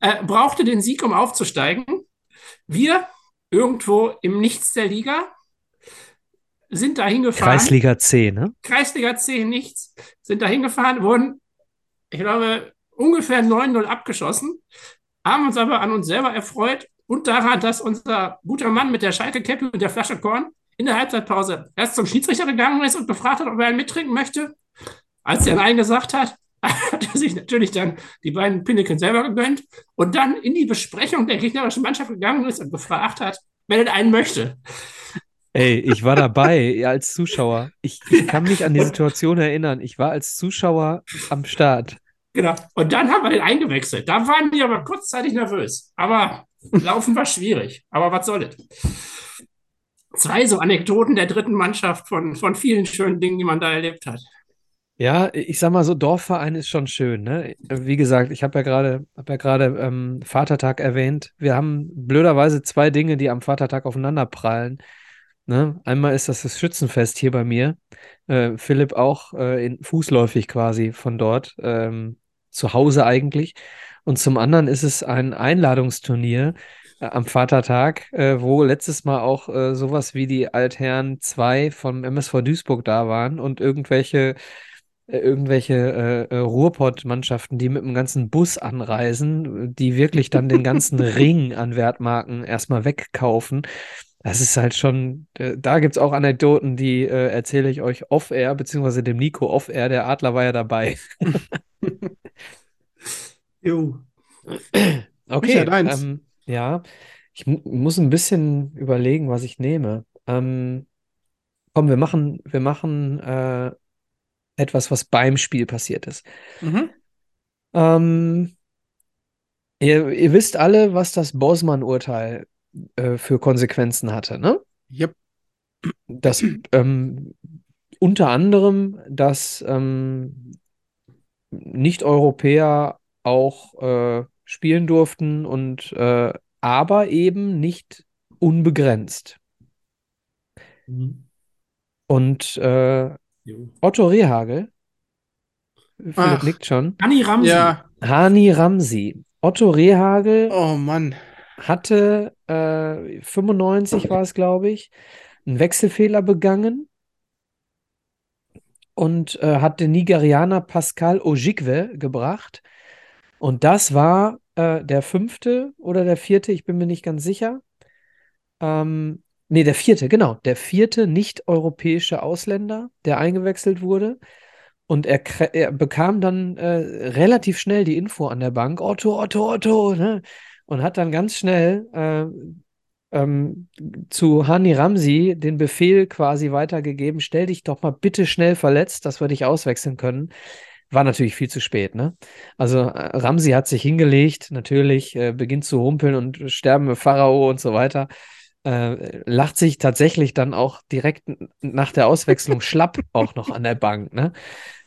[SPEAKER 4] äh, brauchte den Sieg, um aufzusteigen. Wir irgendwo im Nichts der Liga sind da hingefahren.
[SPEAKER 3] Kreisliga C, ne?
[SPEAKER 4] Kreisliga C nichts, sind da hingefahren, wurden, ich glaube, ungefähr 9-0 abgeschossen, haben uns aber an uns selber erfreut und daran, dass unser guter Mann mit der Schalke-Cappy und der Flasche Korn in der Halbzeitpause erst zum Schiedsrichter gegangen ist und gefragt hat, ob er einen mittrinken möchte. Als er Nein gesagt hat, hat er sich natürlich dann die beiden Pinneken selber gegönnt und dann in die Besprechung der gegnerischen Mannschaft gegangen ist und gefragt hat, wer denn einen möchte.
[SPEAKER 3] Ey, ich war dabei als Zuschauer. Ich, ich kann mich an die Situation erinnern. Ich war als Zuschauer am Start.
[SPEAKER 4] Genau. Und dann haben wir den eingewechselt. Da waren die aber kurzzeitig nervös. Aber laufen war schwierig. Aber was soll es? Zwei so Anekdoten der dritten Mannschaft von, von vielen schönen Dingen, die man da erlebt hat.
[SPEAKER 3] Ja, ich sag mal so, Dorfverein ist schon schön, ne? Wie gesagt, ich habe ja gerade hab ja gerade ähm, Vatertag erwähnt. Wir haben blöderweise zwei Dinge, die am Vatertag aufeinanderprallen. Ne? Einmal ist das das Schützenfest hier bei mir. Äh, Philipp auch äh, in, fußläufig quasi von dort, ähm, zu Hause eigentlich. Und zum anderen ist es ein Einladungsturnier äh, am Vatertag, äh, wo letztes Mal auch äh, sowas wie die Altherren 2 vom MSV Duisburg da waren und irgendwelche irgendwelche äh, äh, Ruhrpott-Mannschaften, die mit dem ganzen Bus anreisen, die wirklich dann den ganzen Ring an Wertmarken erstmal wegkaufen. Das ist halt schon, äh, da gibt es auch Anekdoten, die äh, erzähle ich euch off-air, beziehungsweise dem Nico off-air, der Adler war ja dabei.
[SPEAKER 4] Jo.
[SPEAKER 3] Okay, ähm, ja, ich mu muss ein bisschen überlegen, was ich nehme. Ähm, komm, wir machen, wir machen äh, etwas, was beim Spiel passiert ist.
[SPEAKER 5] Mhm.
[SPEAKER 3] Ähm, ihr, ihr wisst alle, was das Bosman-Urteil äh, für Konsequenzen hatte, ne?
[SPEAKER 5] Yep.
[SPEAKER 3] Das ähm, unter anderem, dass ähm, Nicht-Europäer auch äh, spielen durften und äh, aber eben nicht unbegrenzt. Und äh,
[SPEAKER 4] Jo.
[SPEAKER 3] Otto Rehhagel, Philipp
[SPEAKER 5] Ach.
[SPEAKER 3] nickt schon,
[SPEAKER 4] Anni Ramsey.
[SPEAKER 5] Ja.
[SPEAKER 3] Hani Ramsi. Otto Rehhagel
[SPEAKER 5] Oh Mann.
[SPEAKER 3] hatte äh, 95 war es, glaube ich, einen Wechselfehler begangen und äh, hat den Nigerianer Pascal Ojigwe gebracht. Und das war äh, der fünfte oder der vierte, ich bin mir nicht ganz sicher. Ähm, nee, der vierte, genau, der vierte nicht-europäische Ausländer, der eingewechselt wurde. Und er, er bekam dann äh, relativ schnell die Info an der Bank, Otto, Otto, Otto, ne? Und hat dann ganz schnell äh, ähm, zu Hani Ramsi den Befehl quasi weitergegeben, stell dich doch mal bitte schnell verletzt, dass wir dich auswechseln können. War natürlich viel zu spät, ne? Also äh, Ramsi hat sich hingelegt, natürlich, äh, beginnt zu humpeln und sterben wir Pharao und so weiter. Äh, lacht sich tatsächlich dann auch direkt nach der Auswechslung schlapp auch noch an der Bank, ne?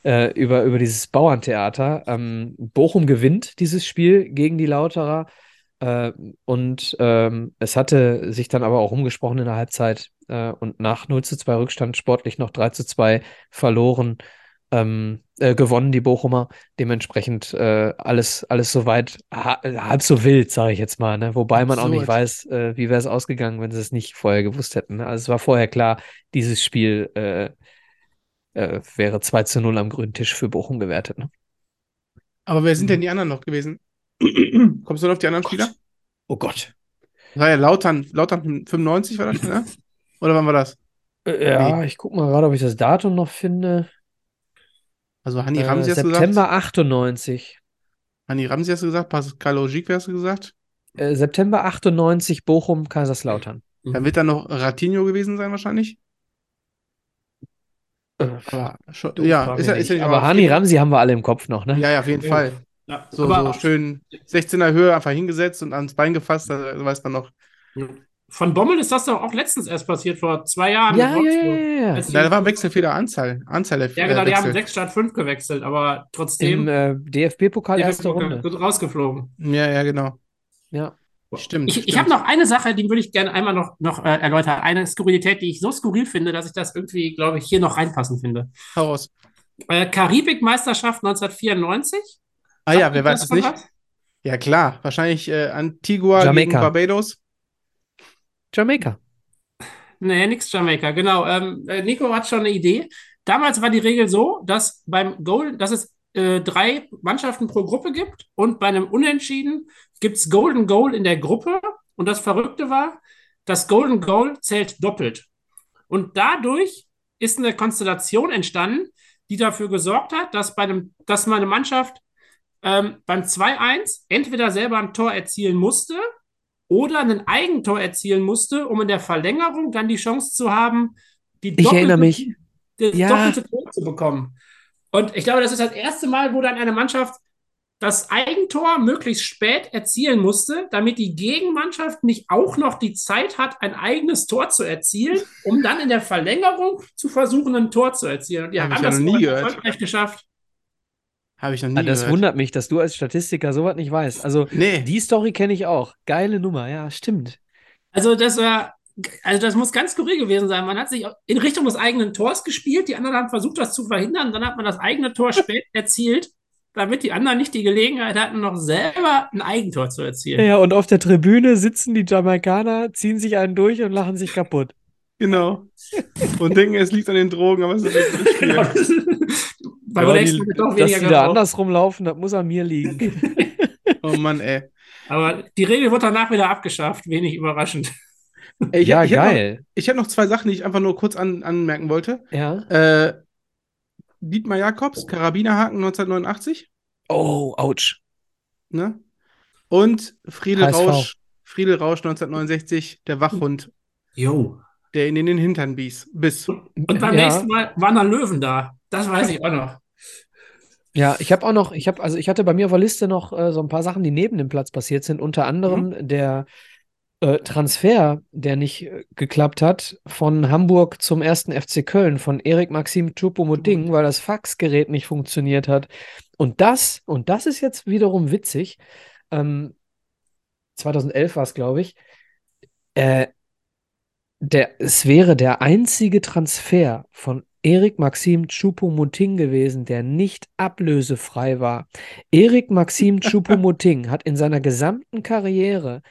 [SPEAKER 3] Äh, über, über dieses Bauerntheater. Ähm, Bochum gewinnt dieses Spiel gegen die Lauterer. Äh, und ähm, es hatte sich dann aber auch umgesprochen in der Halbzeit äh, und nach 0 zu 2 Rückstand sportlich noch 3 zu 2 verloren, ähm, äh, gewonnen, die Bochumer. Dementsprechend äh, alles, alles soweit ha halb so wild, sage ich jetzt mal. Ne? Wobei man auch nicht
[SPEAKER 5] Absurd.
[SPEAKER 3] weiß, äh, wie wäre es ausgegangen, wenn sie es nicht vorher gewusst hätten. Ne? Also es war vorher klar, dieses Spiel äh, äh, wäre 2 zu 0 am grünen Tisch für Bochum gewertet. Ne?
[SPEAKER 5] Aber wer sind denn die anderen noch gewesen? Kommst du noch auf die anderen Spieler?
[SPEAKER 3] Oh Gott.
[SPEAKER 5] Das war ja Lautern, Lautern 95 war das, ne? Oder wann war das?
[SPEAKER 3] Äh, ja, ich gucke mal gerade, ob ich das Datum noch finde.
[SPEAKER 5] Also Hani
[SPEAKER 3] Äh,
[SPEAKER 5] Ramsi hast du
[SPEAKER 3] September
[SPEAKER 5] gesagt?
[SPEAKER 3] 98.
[SPEAKER 5] Hani Ramsi hast du gesagt? Pascal Ojik hast du gesagt?
[SPEAKER 3] Äh, September 98, Bochum, Kaiserslautern.
[SPEAKER 5] Dann wird da noch Ratinho gewesen sein wahrscheinlich. Aber schon, ja, ist ist
[SPEAKER 3] nicht Aber Hani Ramsi haben wir alle im Kopf noch, ne?
[SPEAKER 5] Ja, ja, auf jeden
[SPEAKER 4] Ja.
[SPEAKER 5] Fall.
[SPEAKER 4] Ja,
[SPEAKER 5] So, so schön 16er Höhe einfach hingesetzt und ans Bein gefasst, da weiß man noch.
[SPEAKER 4] Von Bommel ist das doch auch letztens erst passiert, vor zwei Jahren.
[SPEAKER 3] Ja, ja, ja, ja,
[SPEAKER 5] Da war Wechselfehler Anzahl, Anzahl der
[SPEAKER 4] Ja, genau, die haben
[SPEAKER 5] Wechsel.
[SPEAKER 4] 6 statt 5 gewechselt, aber trotzdem
[SPEAKER 3] Im äh, DFB-Pokal erste Runde.
[SPEAKER 4] rausgeflogen.
[SPEAKER 5] Ja, ja, genau.
[SPEAKER 3] Ja.
[SPEAKER 5] Stimmt.
[SPEAKER 4] Ich, ich habe noch eine Sache, die würde ich gerne einmal noch, noch äh, erläutern. Eine Skurrilität, die ich so skurril finde, dass ich das irgendwie, glaube ich, hier noch reinpassen finde.
[SPEAKER 5] Hau raus.
[SPEAKER 4] Äh, Karibik-Meisterschaft 1994.
[SPEAKER 5] Ah ja, wer weiß es nicht?
[SPEAKER 4] was?
[SPEAKER 5] Ja, klar. Wahrscheinlich äh, Antigua gegen
[SPEAKER 3] Jamaika.
[SPEAKER 5] Barbados.
[SPEAKER 3] Jamaika.
[SPEAKER 4] Nee, nix Jamaika, genau. Ähm, äh, Nico hat schon eine Idee. Damals war die Regel so, dass beim Goal, dass es äh, drei Mannschaften pro Gruppe gibt und bei einem Unentschieden gibt es Golden Goal in der Gruppe. Und das Verrückte war, das Golden Goal zählt doppelt. Und dadurch ist eine Konstellation entstanden, die dafür gesorgt hat, dass, bei einem, dass meine Mannschaft ähm, beim 2-1 entweder selber ein Tor erzielen musste oder ein Eigentor erzielen musste, um in der Verlängerung dann die Chance zu haben, die
[SPEAKER 3] Ich erinnere mich.
[SPEAKER 4] das
[SPEAKER 3] Ja.
[SPEAKER 4] doppelte Tor zu bekommen. Und ich glaube, das ist das erste Mal, wo dann eine Mannschaft das Eigentor möglichst spät erzielen musste, damit die Gegenmannschaft nicht auch noch die Zeit hat, ein eigenes Tor zu erzielen, um dann in der Verlängerung zu versuchen, ein Tor zu erzielen. Und die
[SPEAKER 5] Hab
[SPEAKER 4] haben das
[SPEAKER 5] noch nie gehört.
[SPEAKER 4] erfolgreich geschafft.
[SPEAKER 5] Habe ich noch nie
[SPEAKER 3] Ah, das
[SPEAKER 5] gehört.
[SPEAKER 3] wundert mich, dass du als Statistiker sowas nicht weißt. Also,
[SPEAKER 5] Nee.
[SPEAKER 3] die Story kenne ich auch. Geile Nummer, ja, stimmt.
[SPEAKER 4] Also das war, also das muss ganz skurril gewesen sein. Man hat sich in Richtung des eigenen Tors gespielt, die anderen haben versucht, das zu verhindern, dann hat man das eigene Tor spät erzielt, damit die anderen nicht die Gelegenheit hatten, noch selber ein Eigentor zu erzielen.
[SPEAKER 3] Ja, und auf der Tribüne sitzen die Jamaikaner, ziehen sich einen durch und lachen sich kaputt.
[SPEAKER 5] Genau. Und denken, es liegt an den Drogen, aber es ist ein gutes
[SPEAKER 4] Genau. Weil
[SPEAKER 3] Ja,
[SPEAKER 4] wir
[SPEAKER 3] die,
[SPEAKER 4] doch
[SPEAKER 3] dass
[SPEAKER 4] weniger
[SPEAKER 3] die da andersrum laufen, das muss an mir liegen.
[SPEAKER 5] Oh Mann, ey.
[SPEAKER 4] Aber die Regel wird danach wieder abgeschafft, wenig überraschend.
[SPEAKER 5] ey ich,
[SPEAKER 3] ja,
[SPEAKER 5] ich hätte noch,
[SPEAKER 3] geil.
[SPEAKER 5] ich hätte noch zwei Sachen, die ich einfach nur kurz an, anmerken wollte.
[SPEAKER 3] Ja.
[SPEAKER 5] Äh, Dietmar Jakobs, Karabinerhaken 1989.
[SPEAKER 3] Oh, ouch.
[SPEAKER 5] Ne? Und Friedel
[SPEAKER 3] HSV.
[SPEAKER 5] Rausch, Friedel Rausch 1969, der Wachhund,
[SPEAKER 4] Jo.
[SPEAKER 5] der ihn in den Hintern biss. biss.
[SPEAKER 4] Und beim
[SPEAKER 3] Ja.
[SPEAKER 4] nächsten Mal waren da Löwen da. Das weiß ich auch noch.
[SPEAKER 3] Ja, ich habe auch noch, ich habe, also ich hatte bei mir auf der Liste noch äh, so ein paar Sachen, die neben dem Platz passiert sind. Unter anderem der äh, Transfer, der nicht äh, geklappt hat, von Hamburg zum ersten FC Köln von Erik Maxim Choupo-Moting, weil das Faxgerät nicht funktioniert hat. Und das, und das ist jetzt wiederum witzig, ähm, 2011 war es, glaube ich, äh, der, es wäre der einzige Transfer von Erik Maxim Choupo-Moting gewesen, der nicht ablösefrei war. Erik Maxim Choupo-Moting hat in seiner gesamten Karriere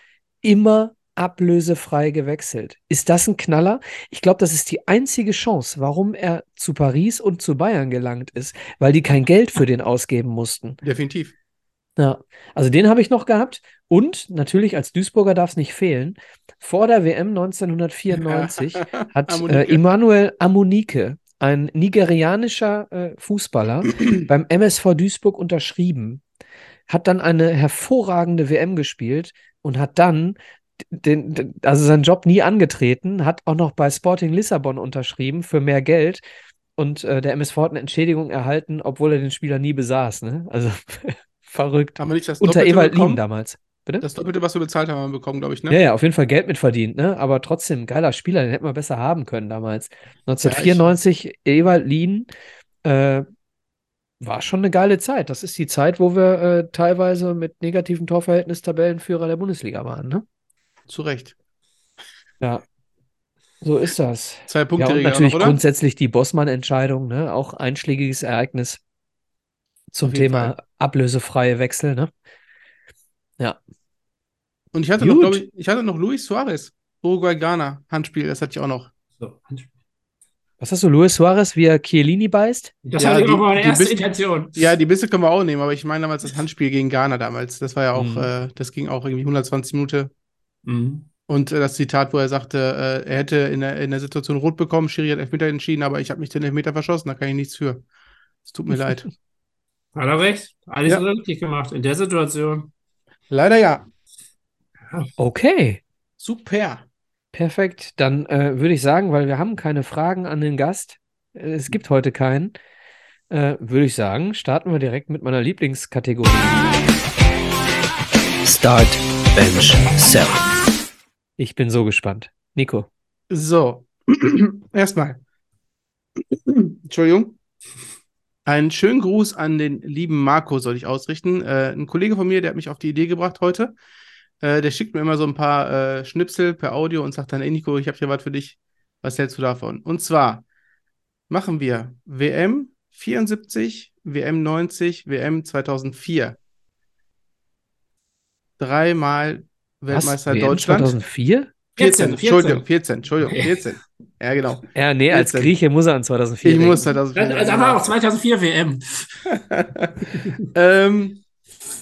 [SPEAKER 3] immer ablösefrei gewechselt. Ist das ein Knaller? Ich glaube, das ist die einzige Chance, warum er zu Paris und zu Bayern gelangt ist, weil die kein Geld für den ausgeben mussten.
[SPEAKER 5] Definitiv.
[SPEAKER 3] Ja, also den habe ich noch gehabt. Und natürlich als Duisburger darf es nicht fehlen. Vor der WM 1994 hat äh,
[SPEAKER 5] Amunike.
[SPEAKER 3] Emmanuel Amunike, ein nigerianischer äh, Fußballer, beim MSV Duisburg unterschrieben, hat dann eine hervorragende WM gespielt und hat dann den, den, also seinen Job nie angetreten, hat auch noch bei Sporting Lissabon unterschrieben für mehr Geld. Und äh, der MSV hat eine Entschädigung erhalten, obwohl er den Spieler nie besaß. Ne? Also verrückt.
[SPEAKER 5] Haben wir nicht das
[SPEAKER 3] Unter
[SPEAKER 5] Doppelte
[SPEAKER 3] Ewald Lien damals. Bitte?
[SPEAKER 5] Das Doppelte, was wir bezahlt haben, haben wir bekommen, glaube ich, ne?
[SPEAKER 3] Ja, ja, auf jeden Fall Geld mitverdient, ne? Aber trotzdem, geiler Spieler, den hätten wir besser haben können damals. 1994, Ewald Lien, äh, war schon eine geile Zeit. Das ist die Zeit, wo wir äh, teilweise mit negativem Torverhältnis Tabellenführer der Bundesliga waren, ne?
[SPEAKER 5] Zu Recht.
[SPEAKER 3] Ja. So ist das.
[SPEAKER 5] Zwei
[SPEAKER 3] Ja, und
[SPEAKER 5] Punkte
[SPEAKER 3] natürlich
[SPEAKER 5] noch,
[SPEAKER 3] grundsätzlich die Bossmann-Entscheidung, ne? Auch einschlägiges Ereignis zum Thema ablösefreie Wechsel, ne? Ja.
[SPEAKER 5] Und ich hatte
[SPEAKER 3] Gut.
[SPEAKER 5] noch, glaube ich, ich hatte noch Luis Suarez, Uruguay-Ghana, Handspiel, das hatte ich auch noch.
[SPEAKER 4] So.
[SPEAKER 3] Was hast du, Luis Suarez, wie er Chiellini beißt?
[SPEAKER 4] Das
[SPEAKER 5] Ja,
[SPEAKER 4] war
[SPEAKER 5] die-
[SPEAKER 4] meine
[SPEAKER 5] die
[SPEAKER 4] erste
[SPEAKER 5] bist-
[SPEAKER 4] Intention.
[SPEAKER 5] Ja, die Bisse können wir auch nehmen, aber ich meine damals das Handspiel gegen Ghana damals. Das war ja auch,
[SPEAKER 3] Mhm.
[SPEAKER 5] äh, das ging auch irgendwie 120 Minuten.
[SPEAKER 4] Mhm.
[SPEAKER 5] Und äh, das Zitat, wo er sagte, äh, er hätte in der, in der Situation rot bekommen, Schiri hat Elfmeter entschieden, aber ich habe mich den Elfmeter verschossen, da kann ich nichts für. Es tut mir leid.
[SPEAKER 4] Hat er recht. Alles
[SPEAKER 5] Ja.
[SPEAKER 4] richtig gemacht in der Situation.
[SPEAKER 5] Leider ja.
[SPEAKER 3] Okay.
[SPEAKER 5] Super.
[SPEAKER 3] Perfekt. Dann äh, würde ich sagen, weil wir haben keine Fragen an den Gast, äh, es gibt heute keinen, äh, würde ich sagen, starten wir direkt mit meiner Lieblingskategorie.
[SPEAKER 2] Start, Bench, Sell.
[SPEAKER 3] Ich bin so gespannt. Nico.
[SPEAKER 5] So, erstmal. Entschuldigung. Einen schönen Gruß an den lieben Marco soll ich ausrichten. Äh, ein Kollege von mir, der hat mich auf die Idee gebracht heute. Äh, der schickt mir immer so ein paar äh, Schnipsel per Audio und sagt dann, ey Nico, ich habe hier was für dich. Was hältst du davon? Und zwar machen wir WM 74, WM 90, WM 2004. Dreimal Weltmeister
[SPEAKER 3] WM
[SPEAKER 5] Deutschland.
[SPEAKER 3] 2004?
[SPEAKER 5] 14,
[SPEAKER 4] 14.
[SPEAKER 5] Entschuldigung, 14, Entschuldigung, 14. Ja, genau.
[SPEAKER 3] Ja, nee, als
[SPEAKER 5] 14.
[SPEAKER 3] Grieche muss er an 2004
[SPEAKER 5] Ich
[SPEAKER 3] denken.
[SPEAKER 5] muss 2004.
[SPEAKER 4] Das, das war auch 2004 WM.
[SPEAKER 5] ähm,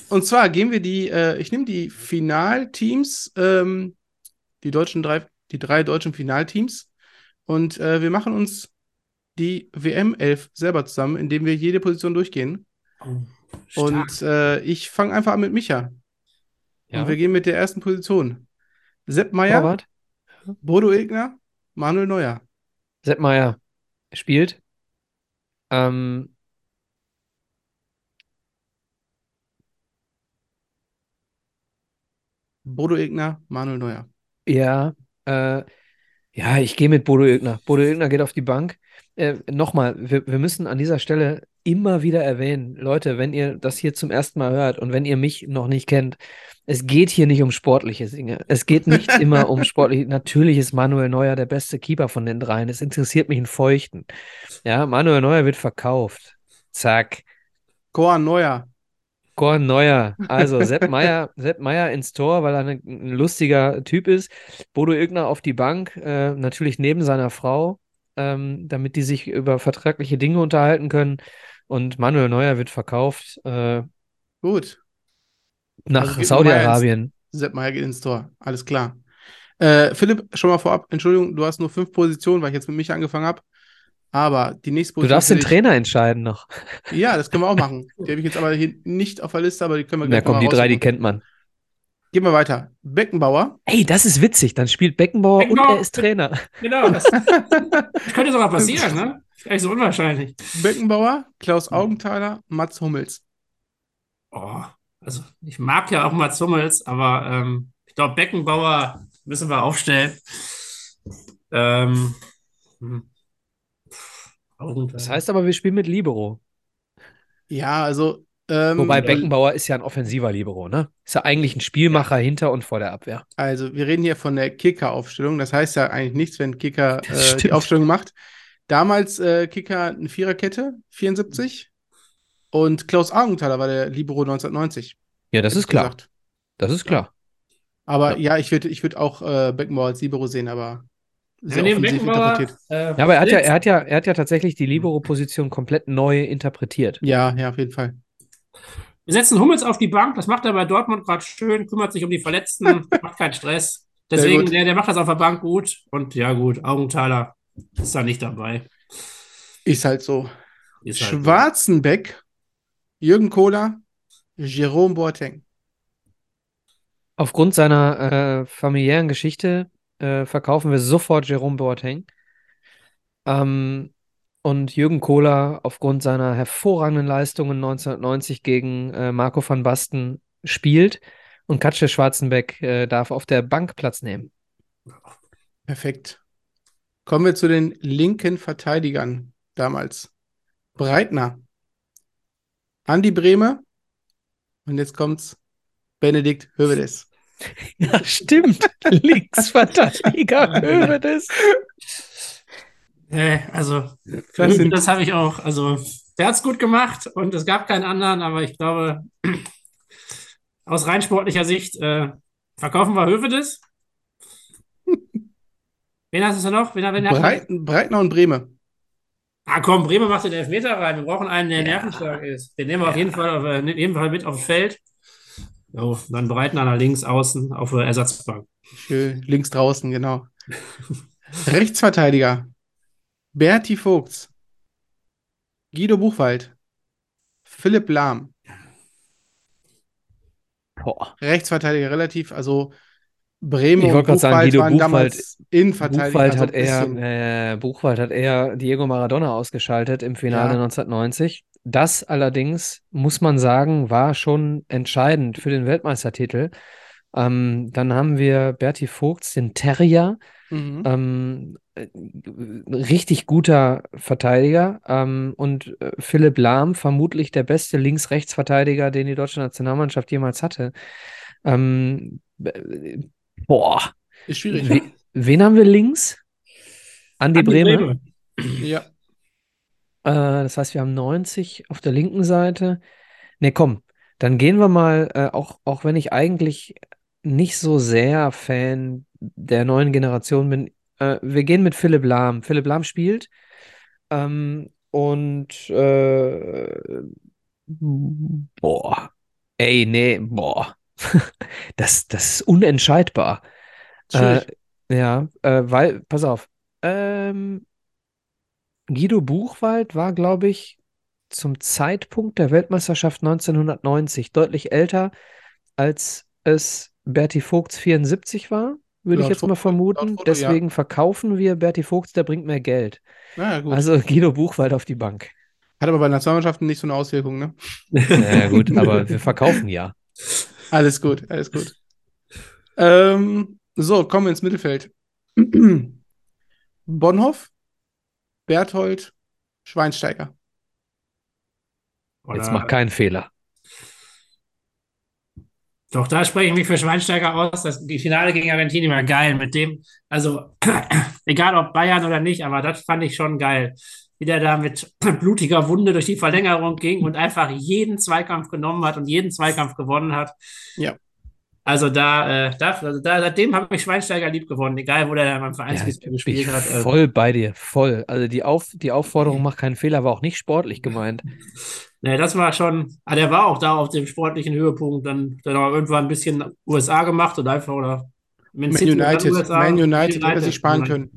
[SPEAKER 5] und zwar gehen wir die, äh, ich nehme die Finalteams, ähm, die deutschen drei, die drei deutschen Finalteams und äh, wir machen uns die WM 11 selber zusammen, indem wir jede Position durchgehen.
[SPEAKER 4] Stark.
[SPEAKER 5] Und äh, ich fange einfach an mit Micha.
[SPEAKER 3] Ja.
[SPEAKER 5] Und wir gehen mit der ersten Position. Sepp Meier,
[SPEAKER 3] Torwart.
[SPEAKER 5] Bodo Egner, Manuel Neuer.
[SPEAKER 3] Sepp Meier spielt. Ähm,
[SPEAKER 5] Bodo Egner, Manuel Neuer.
[SPEAKER 3] ja, äh, ja, ich gehe mit Bodo Ilgner. Bodo Ilgner geht auf die Bank. Äh, nochmal, wir, wir müssen an dieser Stelle immer wieder erwähnen, Leute, wenn ihr das hier zum ersten Mal hört und wenn ihr mich noch nicht kennt, es geht hier nicht um sportliche Dinge. Es geht nicht immer um sportliche. Natürlich ist Manuel Neuer der beste Keeper von den dreien. Es interessiert mich in Feuchten. Ja, Manuel Neuer wird verkauft. Zack.
[SPEAKER 5] Koan Neuer.
[SPEAKER 3] Gorn Neuer. Also Sepp Meier, Sepp Meier ins Tor, weil er ein, ein lustiger Typ ist. Bodo Ilgner auf die Bank, äh, natürlich neben seiner Frau, ähm, damit die sich über vertragliche Dinge unterhalten können. Und Manuel Neuer wird verkauft äh,
[SPEAKER 5] Gut.
[SPEAKER 3] nach
[SPEAKER 5] Also
[SPEAKER 3] Saudi-Arabien.
[SPEAKER 5] Sepp Meier geht ins Tor. Alles klar. Äh, Philipp, schon mal vorab, Entschuldigung, du hast nur fünf Positionen, weil ich jetzt mit Micha angefangen habe. Aber die nächste
[SPEAKER 3] Du
[SPEAKER 5] Position.
[SPEAKER 3] darfst den Trainer entscheiden noch.
[SPEAKER 5] Ja, das können wir auch machen. Die habe ich jetzt aber hier nicht auf der Liste, aber die können wir
[SPEAKER 3] Na
[SPEAKER 5] gleich
[SPEAKER 3] komm,
[SPEAKER 5] mal
[SPEAKER 3] die drei, die kennt man.
[SPEAKER 5] Gehen wir weiter. Beckenbauer.
[SPEAKER 3] Ey, das ist witzig. Dann spielt Beckenbauer,
[SPEAKER 4] Beckenbauer-
[SPEAKER 3] und er ist Trainer.
[SPEAKER 4] Genau, das, das könnte sogar passieren, ne? Nicht so unwahrscheinlich.
[SPEAKER 5] Beckenbauer, Klaus Augenthaler, Mats Hummels.
[SPEAKER 4] Oh, also ich mag ja auch Mats Hummels, aber ähm, ich glaube, Beckenbauer müssen wir aufstellen. Ähm, hm.
[SPEAKER 3] Das heißt aber, wir spielen mit Libero.
[SPEAKER 5] Ja, also. Ähm,
[SPEAKER 3] Wobei Beckenbauer ist ja ein offensiver Libero, ne? Ist ja eigentlich ein Spielmacher hinter und vor der Abwehr.
[SPEAKER 5] Also, wir reden hier von der Kicker-Aufstellung. Das heißt ja eigentlich nichts, wenn Kicker äh, die. Aufstellung macht. Damals äh, Kicker eine Viererkette, 74. Und Klaus Augenthaler war der Libero 1990.
[SPEAKER 3] Ja, das ist klar.
[SPEAKER 5] gesagt.
[SPEAKER 3] Das ist klar.
[SPEAKER 5] Aber ja, ich würde ich würd auch äh, Beckenbauer als Libero sehen, aber sehr
[SPEAKER 4] Beckenbauer.
[SPEAKER 5] interpretiert.
[SPEAKER 4] Äh,
[SPEAKER 3] Ja, aber er hat ja, er hat ja, er hat ja tatsächlich die Libero-Position komplett neu interpretiert.
[SPEAKER 5] Ja, ja, auf jeden Fall.
[SPEAKER 4] Wir setzen Hummels auf die Bank, das macht er bei Dortmund gerade schön, kümmert sich um die Verletzten, macht keinen Stress. Deswegen, der, der macht das auf der Bank gut. Und ja, gut, Augenthaler ist da nicht dabei.
[SPEAKER 5] Ist halt so.
[SPEAKER 4] Ist halt
[SPEAKER 5] Schwarzenbeck, Jürgen Kohler, Jerome Boateng.
[SPEAKER 3] Aufgrund seiner äh, familiären Geschichte äh, verkaufen wir sofort Jerome Boateng. Ähm, und Jürgen Kohler aufgrund seiner hervorragenden Leistungen 1990 gegen äh, Marco van Basten spielt. Und Katja Schwarzenbeck äh, darf auf der Bank Platz nehmen.
[SPEAKER 5] Perfekt. Kommen wir zu den linken Verteidigern damals. Breitner, Andi Brehme und jetzt kommt's Benedikt Hövedes.
[SPEAKER 3] Ja, stimmt. Linksverteidiger Hövedes.
[SPEAKER 4] Äh, also,
[SPEAKER 5] Das
[SPEAKER 4] das habe ich auch. Also, der hat es gut gemacht und es gab keinen anderen, aber ich glaube, aus rein sportlicher Sicht äh, verkaufen wir Hövedes. Wen hast du noch? Wen, wen hast du?
[SPEAKER 5] Breit, Breitner und Brehme.
[SPEAKER 4] Ah, komm, Bremer macht den Elfmeter rein. Wir brauchen einen, der
[SPEAKER 3] Ja.
[SPEAKER 4] nervenstark ist. Den nehmen wir auf jeden Fall, auf, äh, in jedem Fall mit aufs Feld. So, dann Breitner links außen auf der Ersatzbank.
[SPEAKER 5] Schön, links draußen, genau. Rechtsverteidiger. Berti Vogts. Guido Buchwald. Philipp Lahm.
[SPEAKER 3] Boah.
[SPEAKER 5] Rechtsverteidiger relativ, also Bremen
[SPEAKER 3] Ich
[SPEAKER 5] und
[SPEAKER 3] wollte gerade sagen,
[SPEAKER 5] Buchwald
[SPEAKER 3] Guido
[SPEAKER 5] waren
[SPEAKER 3] Buchwald-
[SPEAKER 5] damals Innenverteidiger.
[SPEAKER 3] Buchwald
[SPEAKER 5] also
[SPEAKER 3] hat eher, äh, Buchwald hat eher Diego Maradona ausgeschaltet im Finale
[SPEAKER 5] Ja.
[SPEAKER 3] 1990. Das allerdings, muss man sagen, war schon entscheidend für den Weltmeistertitel. Ähm, dann haben wir Berti Vogts, den Terrier,
[SPEAKER 5] Mhm.
[SPEAKER 3] ähm, äh, richtig guter Verteidiger ähm, und äh, Philipp Lahm, vermutlich der beste Links-Rechts-Verteidiger, den die deutsche Nationalmannschaft jemals hatte. Ähm, b- boah,
[SPEAKER 5] Ist schwierig.
[SPEAKER 3] We wen haben wir links? Andi,
[SPEAKER 4] Andi
[SPEAKER 3] Brehme.
[SPEAKER 5] Ja.
[SPEAKER 3] Äh, das heißt, wir haben 90 auf der linken Seite. Ne, komm, dann gehen wir mal, äh, auch, auch wenn ich eigentlich nicht so sehr Fan der neuen Generation bin, äh, wir gehen mit Philipp Lahm. Philipp Lahm spielt. Ähm, und äh, boah, ey, nee, boah. Das, das ist unentscheidbar. Äh, ja, äh, weil, pass auf, ähm, Guido Buchwald war, glaube ich, zum Zeitpunkt der Weltmeisterschaft 1990 deutlich älter, als es Berti Vogts 74 war, würde ich jetzt mal
[SPEAKER 5] Foto-
[SPEAKER 3] vermuten.
[SPEAKER 5] laut Foto, ja.
[SPEAKER 3] Deswegen verkaufen wir Berti Vogts, der bringt mehr Geld.
[SPEAKER 5] Ja.
[SPEAKER 3] Also Guido Buchwald auf die Bank.
[SPEAKER 5] Hat aber bei Nationalmannschaften nicht so eine Auswirkung, ne?
[SPEAKER 3] Naja, gut, aber wir verkaufen ja.
[SPEAKER 5] Alles gut, alles gut. Ähm, so, kommen wir ins Mittelfeld. Bonhoff, Berthold, Schweinsteiger.
[SPEAKER 3] Jetzt
[SPEAKER 4] Oder-
[SPEAKER 3] mach keinen Fehler.
[SPEAKER 4] Doch, da spreche ich mich für Schweinsteiger aus. Das, die Finale gegen Argentinien war geil. Mit dem, also egal ob Bayern oder nicht, aber das fand ich schon geil. Wie der da mit blutiger Wunde durch die Verlängerung ging und einfach jeden Zweikampf genommen hat und jeden Zweikampf gewonnen hat.
[SPEAKER 5] Ja.
[SPEAKER 4] Also da, äh, da, also da seitdem habe ich Schweinsteiger lieb gewonnen, egal wo der da beim
[SPEAKER 3] Ja,
[SPEAKER 4] Vereinsfußball
[SPEAKER 3] bin
[SPEAKER 4] gespielt
[SPEAKER 3] ich
[SPEAKER 4] hat. äh.
[SPEAKER 3] voll bei dir, voll. Also die, Auf, die Aufforderung macht keinen Fehler, war auch nicht sportlich gemeint.
[SPEAKER 4] Ne, das war schon, ah, der war auch da auf dem sportlichen Höhepunkt, dann, dann auch irgendwann ein bisschen USA gemacht und einfach, oder Man,
[SPEAKER 5] Man United,
[SPEAKER 4] USA.
[SPEAKER 5] Man United hätte sich sparen können.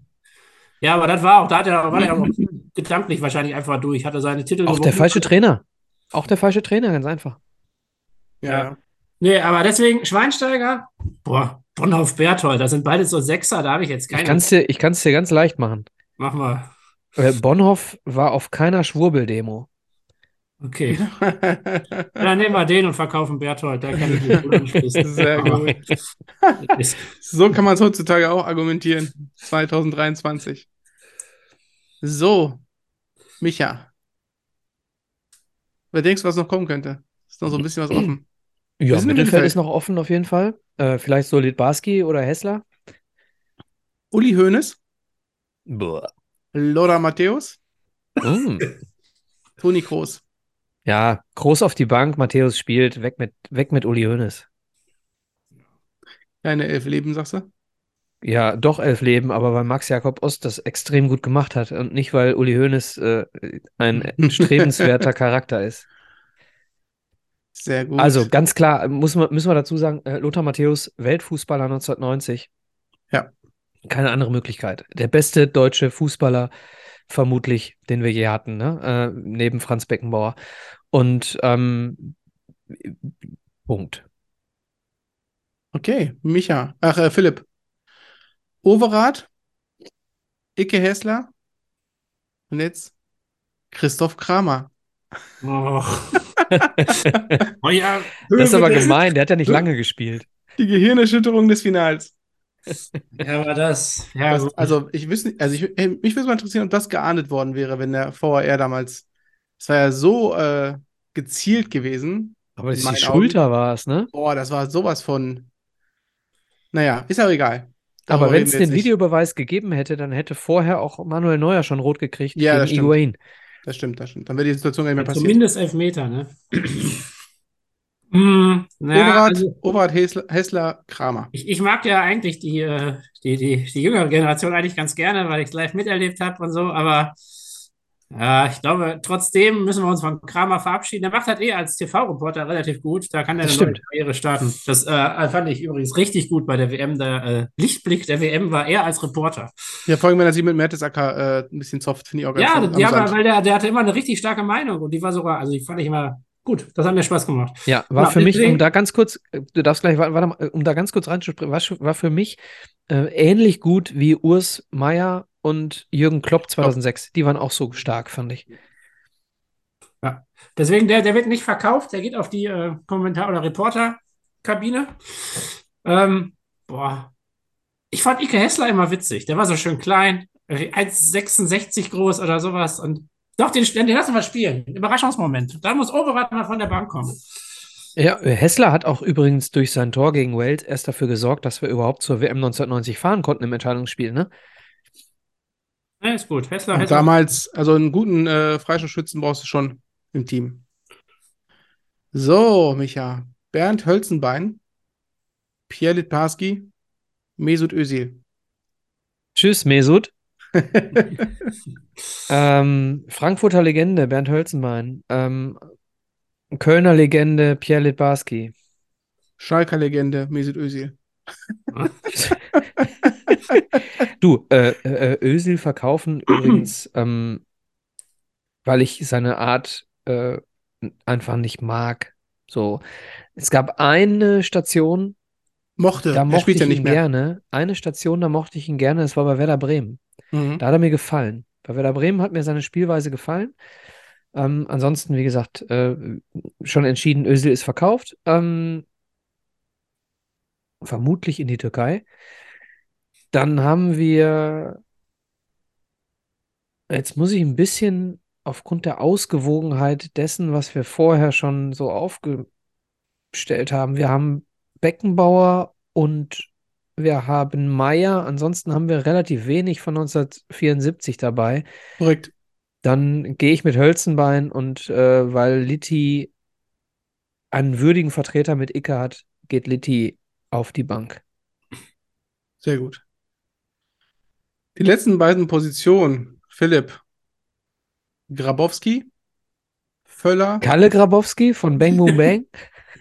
[SPEAKER 4] Ja, aber das war auch, da hat er, war er auch gedanklich wahrscheinlich einfach durch, hatte seine Titel
[SPEAKER 3] Auch der
[SPEAKER 4] gewonnen.
[SPEAKER 3] falsche Trainer. Auch der falsche Trainer, ganz einfach.
[SPEAKER 5] Ja,
[SPEAKER 4] Ja. Nee, aber deswegen Schweinsteiger, boah, Bonhoff Berthold, das sind beide so Sechser, da habe ich jetzt
[SPEAKER 3] Ich
[SPEAKER 4] keine.
[SPEAKER 3] kann es dir, ich kann's dir ganz leicht machen.
[SPEAKER 4] Mach mal.
[SPEAKER 3] Äh, Bonhoff war auf keiner Schwurbeldemo.
[SPEAKER 4] Okay. Dann nehmen wir den und verkaufen Berthold. Da kann ich mich gut anschließen.
[SPEAKER 5] Sehr gut. So kann man es heutzutage auch argumentieren. 2023. So, Micha. Wer denkst du, was noch kommen könnte? Ist noch so ein bisschen was offen.
[SPEAKER 3] Ja, Mittelfeld
[SPEAKER 5] Mittelfeld.
[SPEAKER 3] ist noch offen auf jeden Fall. Äh, vielleicht Solid Barski oder Hessler.
[SPEAKER 5] Uli Hoeneß,
[SPEAKER 3] Boah.
[SPEAKER 5] Lothar Matthäus,
[SPEAKER 3] Mm.
[SPEAKER 5] Toni Kroos.
[SPEAKER 3] Ja, groß auf die Bank, Matthäus spielt, weg mit, weg mit Uli Hoeneß.
[SPEAKER 5] Keine elf Leben, sagst du?
[SPEAKER 3] Ja, doch elf Leben, aber weil Max Jakob Ost das extrem gut gemacht hat und nicht, weil Uli Hoeneß äh, ein strebenswerter Charakter ist.
[SPEAKER 5] Sehr gut.
[SPEAKER 3] Also ganz klar, muss man, müssen wir dazu sagen, äh, Lothar Matthäus, Weltfußballer 1990.
[SPEAKER 5] Ja.
[SPEAKER 3] Keine andere Möglichkeit. Der beste deutsche Fußballer vermutlich, den wir je hatten, ne? Äh, neben Franz Beckenbauer. Und ähm, Punkt.
[SPEAKER 5] Okay, Micha. Ach, äh, Philipp. Overath, Icke Hessler und jetzt Christoph Kramer.
[SPEAKER 4] Oh. oh ja,
[SPEAKER 3] Das ist aber gemein, der hat ja nicht lange gespielt.
[SPEAKER 5] Die Gehirnerschütterung des Finals.
[SPEAKER 4] Ja, aber das. Ja,
[SPEAKER 5] Das, also, ich wüsste nicht, also ich, äh, mich würde mal interessieren, ob das geahndet worden wäre, wenn der VAR damals. Es war ja so äh, gezielt gewesen.
[SPEAKER 3] Aber die Schulter war es, ne?
[SPEAKER 5] Boah, das war sowas von. Naja, ist aber egal.
[SPEAKER 3] Aber
[SPEAKER 5] Darüber
[SPEAKER 3] wenn
[SPEAKER 5] reden
[SPEAKER 3] es den. Videobeweis gegeben hätte, dann hätte vorher auch Manuel Neuer schon rot gekriegt
[SPEAKER 5] Ja, das
[SPEAKER 3] gegen
[SPEAKER 5] stimmt. Das stimmt, das stimmt. Dann wäre die Situation gar nicht mehr passiert.
[SPEAKER 4] Zumindest Elfmeter, ne? Hm, naja,
[SPEAKER 5] Overath,
[SPEAKER 4] also
[SPEAKER 5] Hessler, Kramer.
[SPEAKER 4] ich, ich mag ja eigentlich die, äh, die, die, die jüngere Generation eigentlich ganz gerne, weil ich es live miterlebt habe und so, aber ja, ich glaube, trotzdem müssen wir uns von Kramer verabschieden. Der macht halt eh als TV-Reporter relativ gut. Da kann er eine neue. Karriere starten. Das äh, fand ich übrigens richtig gut bei der WM. Der äh, Lichtblick der WM war er als Reporter.
[SPEAKER 5] Ja, vor allem, wenn er sich mit Mertesacker äh, ein bisschen zofft, finde ich auch ganz
[SPEAKER 4] Ja,
[SPEAKER 5] am-
[SPEAKER 4] ja, aber weil der, der hatte immer eine richtig starke Meinung und die war sogar, also die fand ich immer gut. Das hat mir Spaß gemacht.
[SPEAKER 3] Ja, war
[SPEAKER 4] Ja,
[SPEAKER 3] für mich, um da ganz kurz, äh, du darfst gleich, warte, warte mal, um da ganz kurz reinzuspringen, war, war für mich äh, ähnlich gut wie Urs Meier und Jürgen Klopp 2006. Die waren auch so stark, fand ich.
[SPEAKER 4] Deswegen, der, der wird nicht verkauft, der geht auf die äh, Kommentar- oder Reporterkabine. Ähm, boah. Ich fand Ike Hessler immer witzig. Der war so schön klein, äh, 1,66 groß oder sowas. Und doch, den, den lassen wir spielen. Überraschungsmoment. Da muss Overath mal von der Bank kommen.
[SPEAKER 3] Ja, Hessler hat auch übrigens durch sein Tor gegen Wales erst dafür gesorgt, dass wir überhaupt zur WM 1990 fahren konnten im Entscheidungsspiel, ne?
[SPEAKER 4] Ja, ist gut. Hessler, Hessler.
[SPEAKER 5] damals, also einen guten äh, Freistoßschützen brauchst du schon im Team. So, Micha. Bernd Hölzenbein, Pierre Litbarski, Mesut Özil.
[SPEAKER 3] Tschüss, Mesut. Ähm, Frankfurter Legende, Bernd Hölzenbein. Ähm, Kölner Legende, Pierre Litbarski.
[SPEAKER 5] Schalker Legende, Mesut Özil.
[SPEAKER 3] Du, äh, äh, Özil verkaufen übrigens, ähm, weil ich seine Art äh, einfach nicht mag. So, es gab eine Station,
[SPEAKER 5] Mochte,
[SPEAKER 3] da mochte
[SPEAKER 5] spielt
[SPEAKER 3] ich
[SPEAKER 5] ja nicht
[SPEAKER 3] ihn
[SPEAKER 5] mehr.
[SPEAKER 3] gerne. Eine Station, da mochte ich ihn gerne, das war bei Werder Bremen.
[SPEAKER 5] Mhm.
[SPEAKER 3] Da hat er mir gefallen. Bei Werder Bremen hat mir seine Spielweise gefallen. Ähm, ansonsten, wie gesagt, äh, schon entschieden, Özil ist verkauft. Ähm, vermutlich in die Türkei. Dann haben wir, jetzt muss ich ein bisschen aufgrund der Ausgewogenheit dessen, was wir vorher schon so aufgestellt haben. Wir haben Beckenbauer und wir haben Meier. Ansonsten haben wir relativ wenig von 1974 dabei.
[SPEAKER 5] Korrekt.
[SPEAKER 3] Dann gehe ich mit Hölzenbein und äh, weil Litti einen würdigen Vertreter mit Icke hat, geht Litti auf die Bank.
[SPEAKER 5] Sehr gut. Die letzten beiden Positionen, Philipp. Grabowski, Völler,
[SPEAKER 3] Kalle Grabowski von Bang Boom Bang.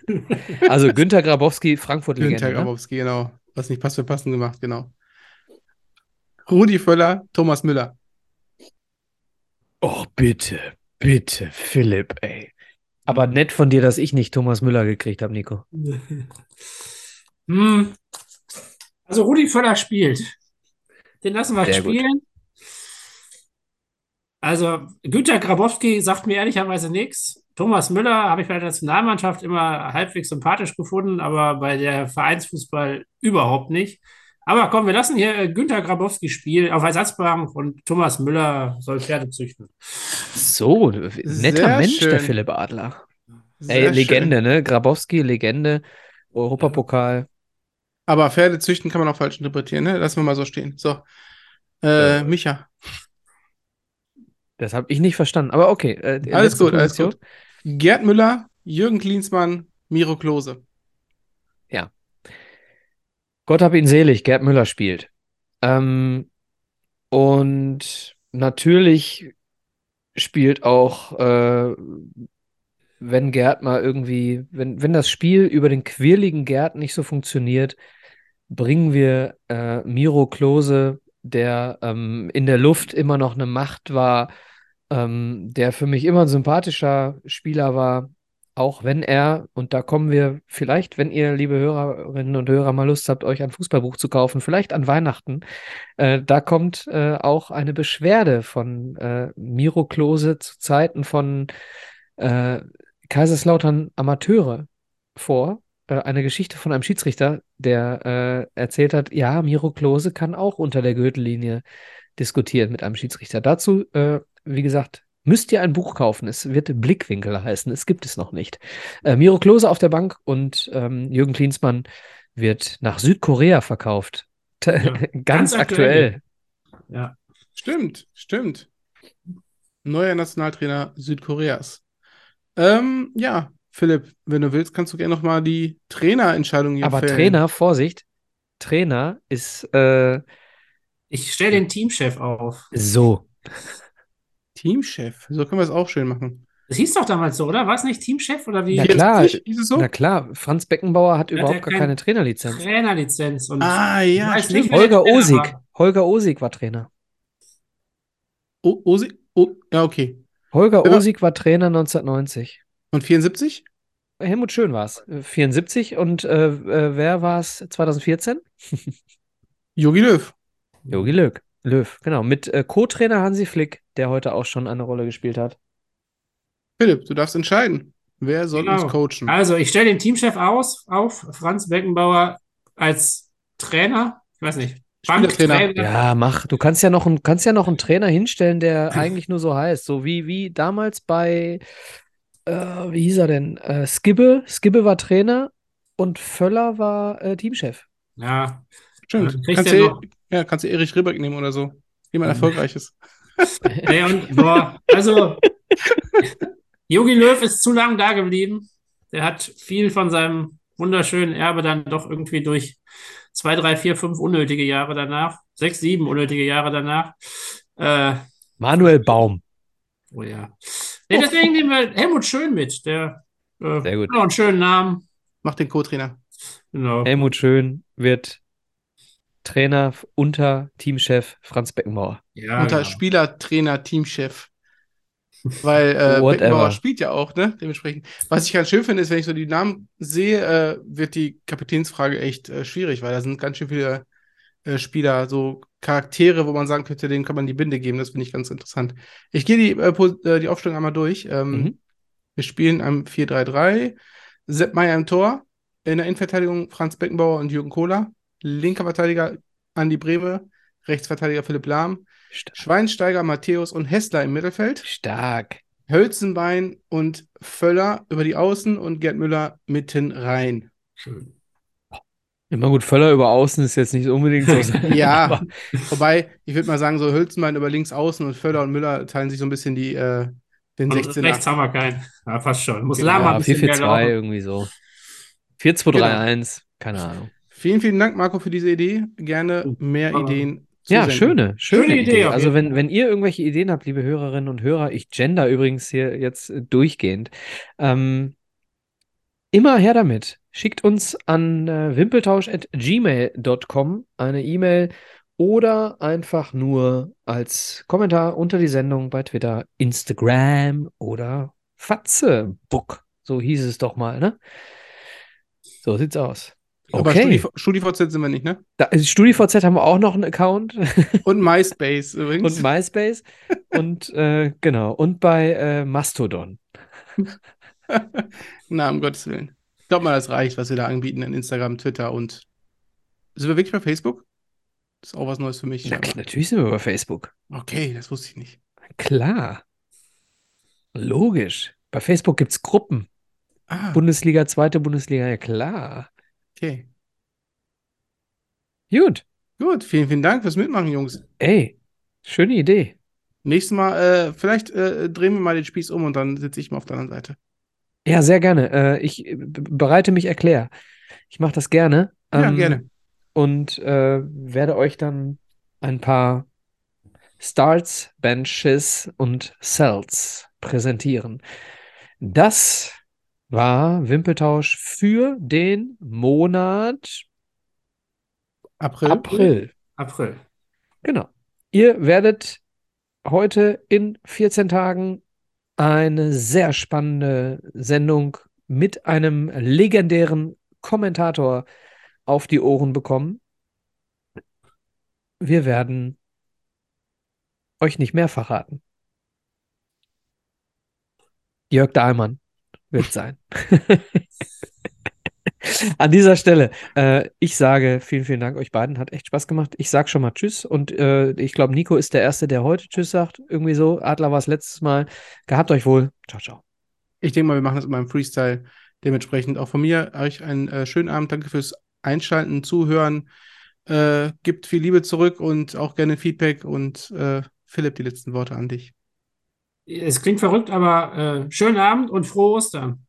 [SPEAKER 3] Also Günther Grabowski, Frankfurt-Legende.
[SPEAKER 5] Günther
[SPEAKER 3] Ne?
[SPEAKER 5] Grabowski, genau. Was nicht passt, wird passend gemacht, genau. Rudi Völler, Thomas Müller.
[SPEAKER 3] Oh, bitte, bitte, Philipp, ey. Aber nett von dir, dass ich nicht Thomas Müller gekriegt habe, Nico.
[SPEAKER 4] Hm. Also Rudi Völler spielt. Den lassen wir
[SPEAKER 3] Sehr gut.
[SPEAKER 4] spielen. Also Günter Grabowski sagt mir ehrlicherweise nichts. Thomas Müller habe ich bei der Nationalmannschaft immer halbwegs sympathisch gefunden, aber bei der Vereinsfußball überhaupt nicht. Aber komm, wir lassen hier äh, Günter Grabowski spielen auf Ersatzbank und Thomas Müller soll Pferde züchten.
[SPEAKER 3] So, netter
[SPEAKER 5] Sehr
[SPEAKER 3] Mensch, der
[SPEAKER 5] schön.
[SPEAKER 3] Philipp Adler.
[SPEAKER 5] Sehr
[SPEAKER 3] Ey, Legende,
[SPEAKER 5] schön.
[SPEAKER 3] ne? Grabowski, Legende, Europapokal.
[SPEAKER 5] Aber Pferde züchten kann man auch falsch interpretieren, ne? Lassen wir mal so stehen. So. Äh, Micha.
[SPEAKER 3] Das habe ich nicht verstanden. Aber okay. Äh,
[SPEAKER 5] Alles gut, alles gut. Gerd Müller, Jürgen Klinsmann, Miro Klose.
[SPEAKER 3] Gott hab ihn selig, Gerd Müller spielt. Ähm, und natürlich spielt auch, äh, wenn Gerd mal irgendwie, wenn, wenn das Spiel über den quirligen Gerd nicht so funktioniert, bringen wir äh, Miro Klose, der ähm, in der Luft immer noch eine Macht war, ähm, der für mich immer ein sympathischer Spieler war, auch wenn er, und da kommen wir vielleicht, wenn ihr, liebe Hörerinnen und Hörer, mal Lust habt, euch ein Fußballbuch zu kaufen, vielleicht an Weihnachten, äh, da kommt äh, auch eine Beschwerde von äh, Miro Klose zu Zeiten von äh, Kaiserslautern Amateure vor. Äh, eine Geschichte von einem Schiedsrichter, der äh, erzählt hat, ja, Miro Klose kann auch unter der Gürtellinie diskutieren mit einem Schiedsrichter. Dazu, äh, wie gesagt, müsst ihr ein Buch kaufen. Es wird Blickwinkel heißen. Es gibt es noch nicht. Äh, Miro Klose auf der Bank und ähm, Jürgen Klinsmann wird nach Südkorea verkauft.
[SPEAKER 4] Ja,
[SPEAKER 3] ganz,
[SPEAKER 4] ganz
[SPEAKER 3] aktuell.
[SPEAKER 4] aktuell. Ja.
[SPEAKER 5] Stimmt, stimmt. Neuer Nationaltrainer Südkoreas. Ähm, ja, Philipp, wenn du willst, kannst du gerne nochmal die Trainerentscheidung hier
[SPEAKER 3] Aber
[SPEAKER 5] fällen.
[SPEAKER 3] Trainer, Vorsicht, Trainer ist äh,
[SPEAKER 4] Ich stelle den Teamchef auf.
[SPEAKER 3] so.
[SPEAKER 5] Teamchef. So können wir es auch schön machen.
[SPEAKER 4] Das hieß doch damals so, oder? War es nicht Teamchef oder wie?
[SPEAKER 3] Ja, klar.
[SPEAKER 5] 40, Ist es so?
[SPEAKER 3] Na klar, Franz Beckenbauer hat
[SPEAKER 4] Ja,
[SPEAKER 3] überhaupt gar
[SPEAKER 4] kein-
[SPEAKER 3] keine Trainerlizenz.
[SPEAKER 4] Trainerlizenz. Und
[SPEAKER 5] Ah, ja,
[SPEAKER 4] nicht,
[SPEAKER 3] Holger Osig.
[SPEAKER 4] war.
[SPEAKER 3] Holger Osig war Trainer.
[SPEAKER 5] O Osi o ja, okay.
[SPEAKER 3] Holger
[SPEAKER 5] Ja.
[SPEAKER 3] Osig war Trainer 1990.
[SPEAKER 5] Und 74?
[SPEAKER 3] Helmut Schön war es. 74 und äh, äh, wer war es 2014?
[SPEAKER 5] Jogi Löw.
[SPEAKER 3] Jogi Löw. Löw, genau. Mit äh, Co-Trainer Hansi Flick, der heute auch schon eine Rolle gespielt hat.
[SPEAKER 5] Philipp, du darfst entscheiden. Wer soll
[SPEAKER 4] Genau.
[SPEAKER 5] uns coachen?
[SPEAKER 4] Also, ich stelle den Teamchef aus, auf Franz Beckenbauer als Trainer. Ich weiß nicht. Banktrainer.
[SPEAKER 3] Ja, mach. Du kannst ja noch einen, kannst ja noch einen Trainer hinstellen, der eigentlich nur so heißt. So wie, wie damals bei, äh, wie hieß er denn? Äh, Skibbe. Skibbe war Trainer und Völler war äh, Teamchef.
[SPEAKER 4] Ja,
[SPEAKER 5] Stimmt.
[SPEAKER 4] Kriegt
[SPEAKER 5] Kannst
[SPEAKER 4] er
[SPEAKER 5] du,
[SPEAKER 4] noch-
[SPEAKER 5] ja, kannst du Erich Ribbeck nehmen oder so. Jemand. Erfolgreiches.
[SPEAKER 4] Ja, und, boah, also Jogi Löw ist zu lang da geblieben. Der hat viel von seinem wunderschönen Erbe dann doch irgendwie durch zwei, drei, vier, fünf unnötige Jahre danach, sechs, sieben unnötige Jahre danach. Äh,
[SPEAKER 3] Manuel Baum.
[SPEAKER 4] oh ja. Nee, deswegen nehmen wir Helmut Schön mit. Der äh,
[SPEAKER 3] Sehr gut.
[SPEAKER 4] hat noch einen schönen Namen.
[SPEAKER 5] Mach den Co-Trainer.
[SPEAKER 4] Genau.
[SPEAKER 3] Helmut Schön wird Trainer unter Teamchef Franz Beckenbauer.
[SPEAKER 4] Ja,
[SPEAKER 5] Unter
[SPEAKER 4] genau.
[SPEAKER 5] Spieler, Trainer, Teamchef. Weil äh,
[SPEAKER 3] Whatever.
[SPEAKER 5] Beckenbauer spielt ja auch, ne? Dementsprechend. Was ich ganz schön finde, ist, wenn ich so die Namen sehe, äh, wird die Kapitänsfrage echt äh, schwierig, weil da sind ganz schön viele äh, Spieler, so Charaktere, wo man sagen könnte, denen kann man die Binde geben. Das finde ich ganz interessant. Ich gehe die, äh, äh, die Aufstellung einmal durch. Ähm,
[SPEAKER 3] Mhm.
[SPEAKER 5] Wir spielen am 4-3-3. Sepp Meier im Tor. In der Innenverteidigung Franz Beckenbauer und Jürgen Kohler. Linker Verteidiger Andi Brehme. Rechtsverteidiger Philipp Lahm.
[SPEAKER 3] Sta-
[SPEAKER 5] Schweinsteiger, Matthäus und Hessler im Mittelfeld.
[SPEAKER 3] Stark.
[SPEAKER 5] Hölzenbein und Völler über die Außen und Gerd Müller mitten rein.
[SPEAKER 4] Schön.
[SPEAKER 3] Immer gut, Völler über Außen ist jetzt nicht unbedingt so.
[SPEAKER 5] Ja,
[SPEAKER 3] Aber
[SPEAKER 5] wobei, ich würde mal sagen, so Hölzenbein über links außen und Völler und Müller teilen sich so ein bisschen die, äh, den
[SPEAKER 4] Und
[SPEAKER 5] 16er.
[SPEAKER 4] rechts haben wir keinen. Ja, fast schon. Muss
[SPEAKER 5] Genau.
[SPEAKER 4] Lama ein
[SPEAKER 3] ja,
[SPEAKER 4] bisschen mehr
[SPEAKER 3] 4-4-2
[SPEAKER 4] laufen.
[SPEAKER 3] irgendwie so. 4-2-3-1, keine Ahnung.
[SPEAKER 5] Vielen, vielen Dank, Marco, für diese Idee. Gerne mehr
[SPEAKER 4] Aber-
[SPEAKER 5] Ideen
[SPEAKER 3] Ja,
[SPEAKER 5] zusenden.
[SPEAKER 3] schöne, schöne
[SPEAKER 4] Schöne Idee
[SPEAKER 3] Idee. Also wenn, wenn ihr irgendwelche Ideen habt, liebe Hörerinnen und Hörer, ich gender übrigens hier jetzt durchgehend, ähm, immer her damit. Schickt uns an äh, wimpeltausch.gmail.com eine E-Mail oder einfach nur als Kommentar unter die Sendung bei Twitter, Instagram oder Fatze-Book. So hieß es doch mal, ne? So sieht's aus.
[SPEAKER 5] Aber
[SPEAKER 3] Okay.
[SPEAKER 5] StudiV StudiVZ sind wir nicht, ne?
[SPEAKER 3] Da, also StudiVZ haben wir auch noch einen Account
[SPEAKER 5] Und MySpace übrigens.
[SPEAKER 3] und MySpace. und äh, genau. Und bei äh, Mastodon.
[SPEAKER 5] Na, um Gottes Willen. Ich glaube mal, das reicht, was wir da anbieten in Instagram, Twitter und. Sind wir wirklich bei Facebook? Das ist auch was Neues für mich.
[SPEAKER 3] Na, natürlich sind wir bei Facebook.
[SPEAKER 5] Okay, das wusste ich nicht.
[SPEAKER 3] Klar. Logisch. Bei Facebook gibt es Gruppen.
[SPEAKER 5] Ah,
[SPEAKER 3] Bundesliga, zweite Bundesliga, ja klar.
[SPEAKER 5] okay.
[SPEAKER 3] Gut.
[SPEAKER 5] Gut, vielen, vielen Dank fürs Mitmachen, Jungs.
[SPEAKER 3] Ey, schöne Idee.
[SPEAKER 5] Nächstes Mal, äh, vielleicht äh, drehen wir mal den Spieß um und dann sitze ich mal auf der anderen Seite.
[SPEAKER 3] Ja, sehr gerne. Äh, ich äh, bereite mich erklär. Ich mache das gerne.
[SPEAKER 5] Ja,
[SPEAKER 3] Ähm,
[SPEAKER 5] gerne.
[SPEAKER 3] Und äh, werde euch dann ein paar Starts, Benches und Cells präsentieren. Das war Wimpeltausch für den Monat
[SPEAKER 5] April.
[SPEAKER 3] April.
[SPEAKER 4] April.
[SPEAKER 3] Genau. Ihr werdet heute in 14 Tagen eine sehr spannende Sendung mit einem legendären Kommentator auf die Ohren bekommen. Wir werden euch nicht mehr verraten. Jörg Dahlmann wird sein. An dieser Stelle, äh, ich sage vielen, vielen Dank euch beiden. Hat echt Spaß gemacht. Ich sage schon mal Tschüss und äh, ich glaube, Nico ist der Erste, der heute Tschüss sagt. Irgendwie so. Adler war es letztes Mal. Gehabt euch wohl. Ciao, ciao.
[SPEAKER 5] Ich denke mal, wir machen das in meinem Freestyle. Dementsprechend auch von mir euch einen äh, schönen Abend. Danke fürs Einschalten, Zuhören. Äh, gibt viel Liebe zurück und auch gerne Feedback. Und äh, Philipp, die letzten Worte an dich.
[SPEAKER 4] Es klingt verrückt, aber äh, schönen Abend und frohe Ostern.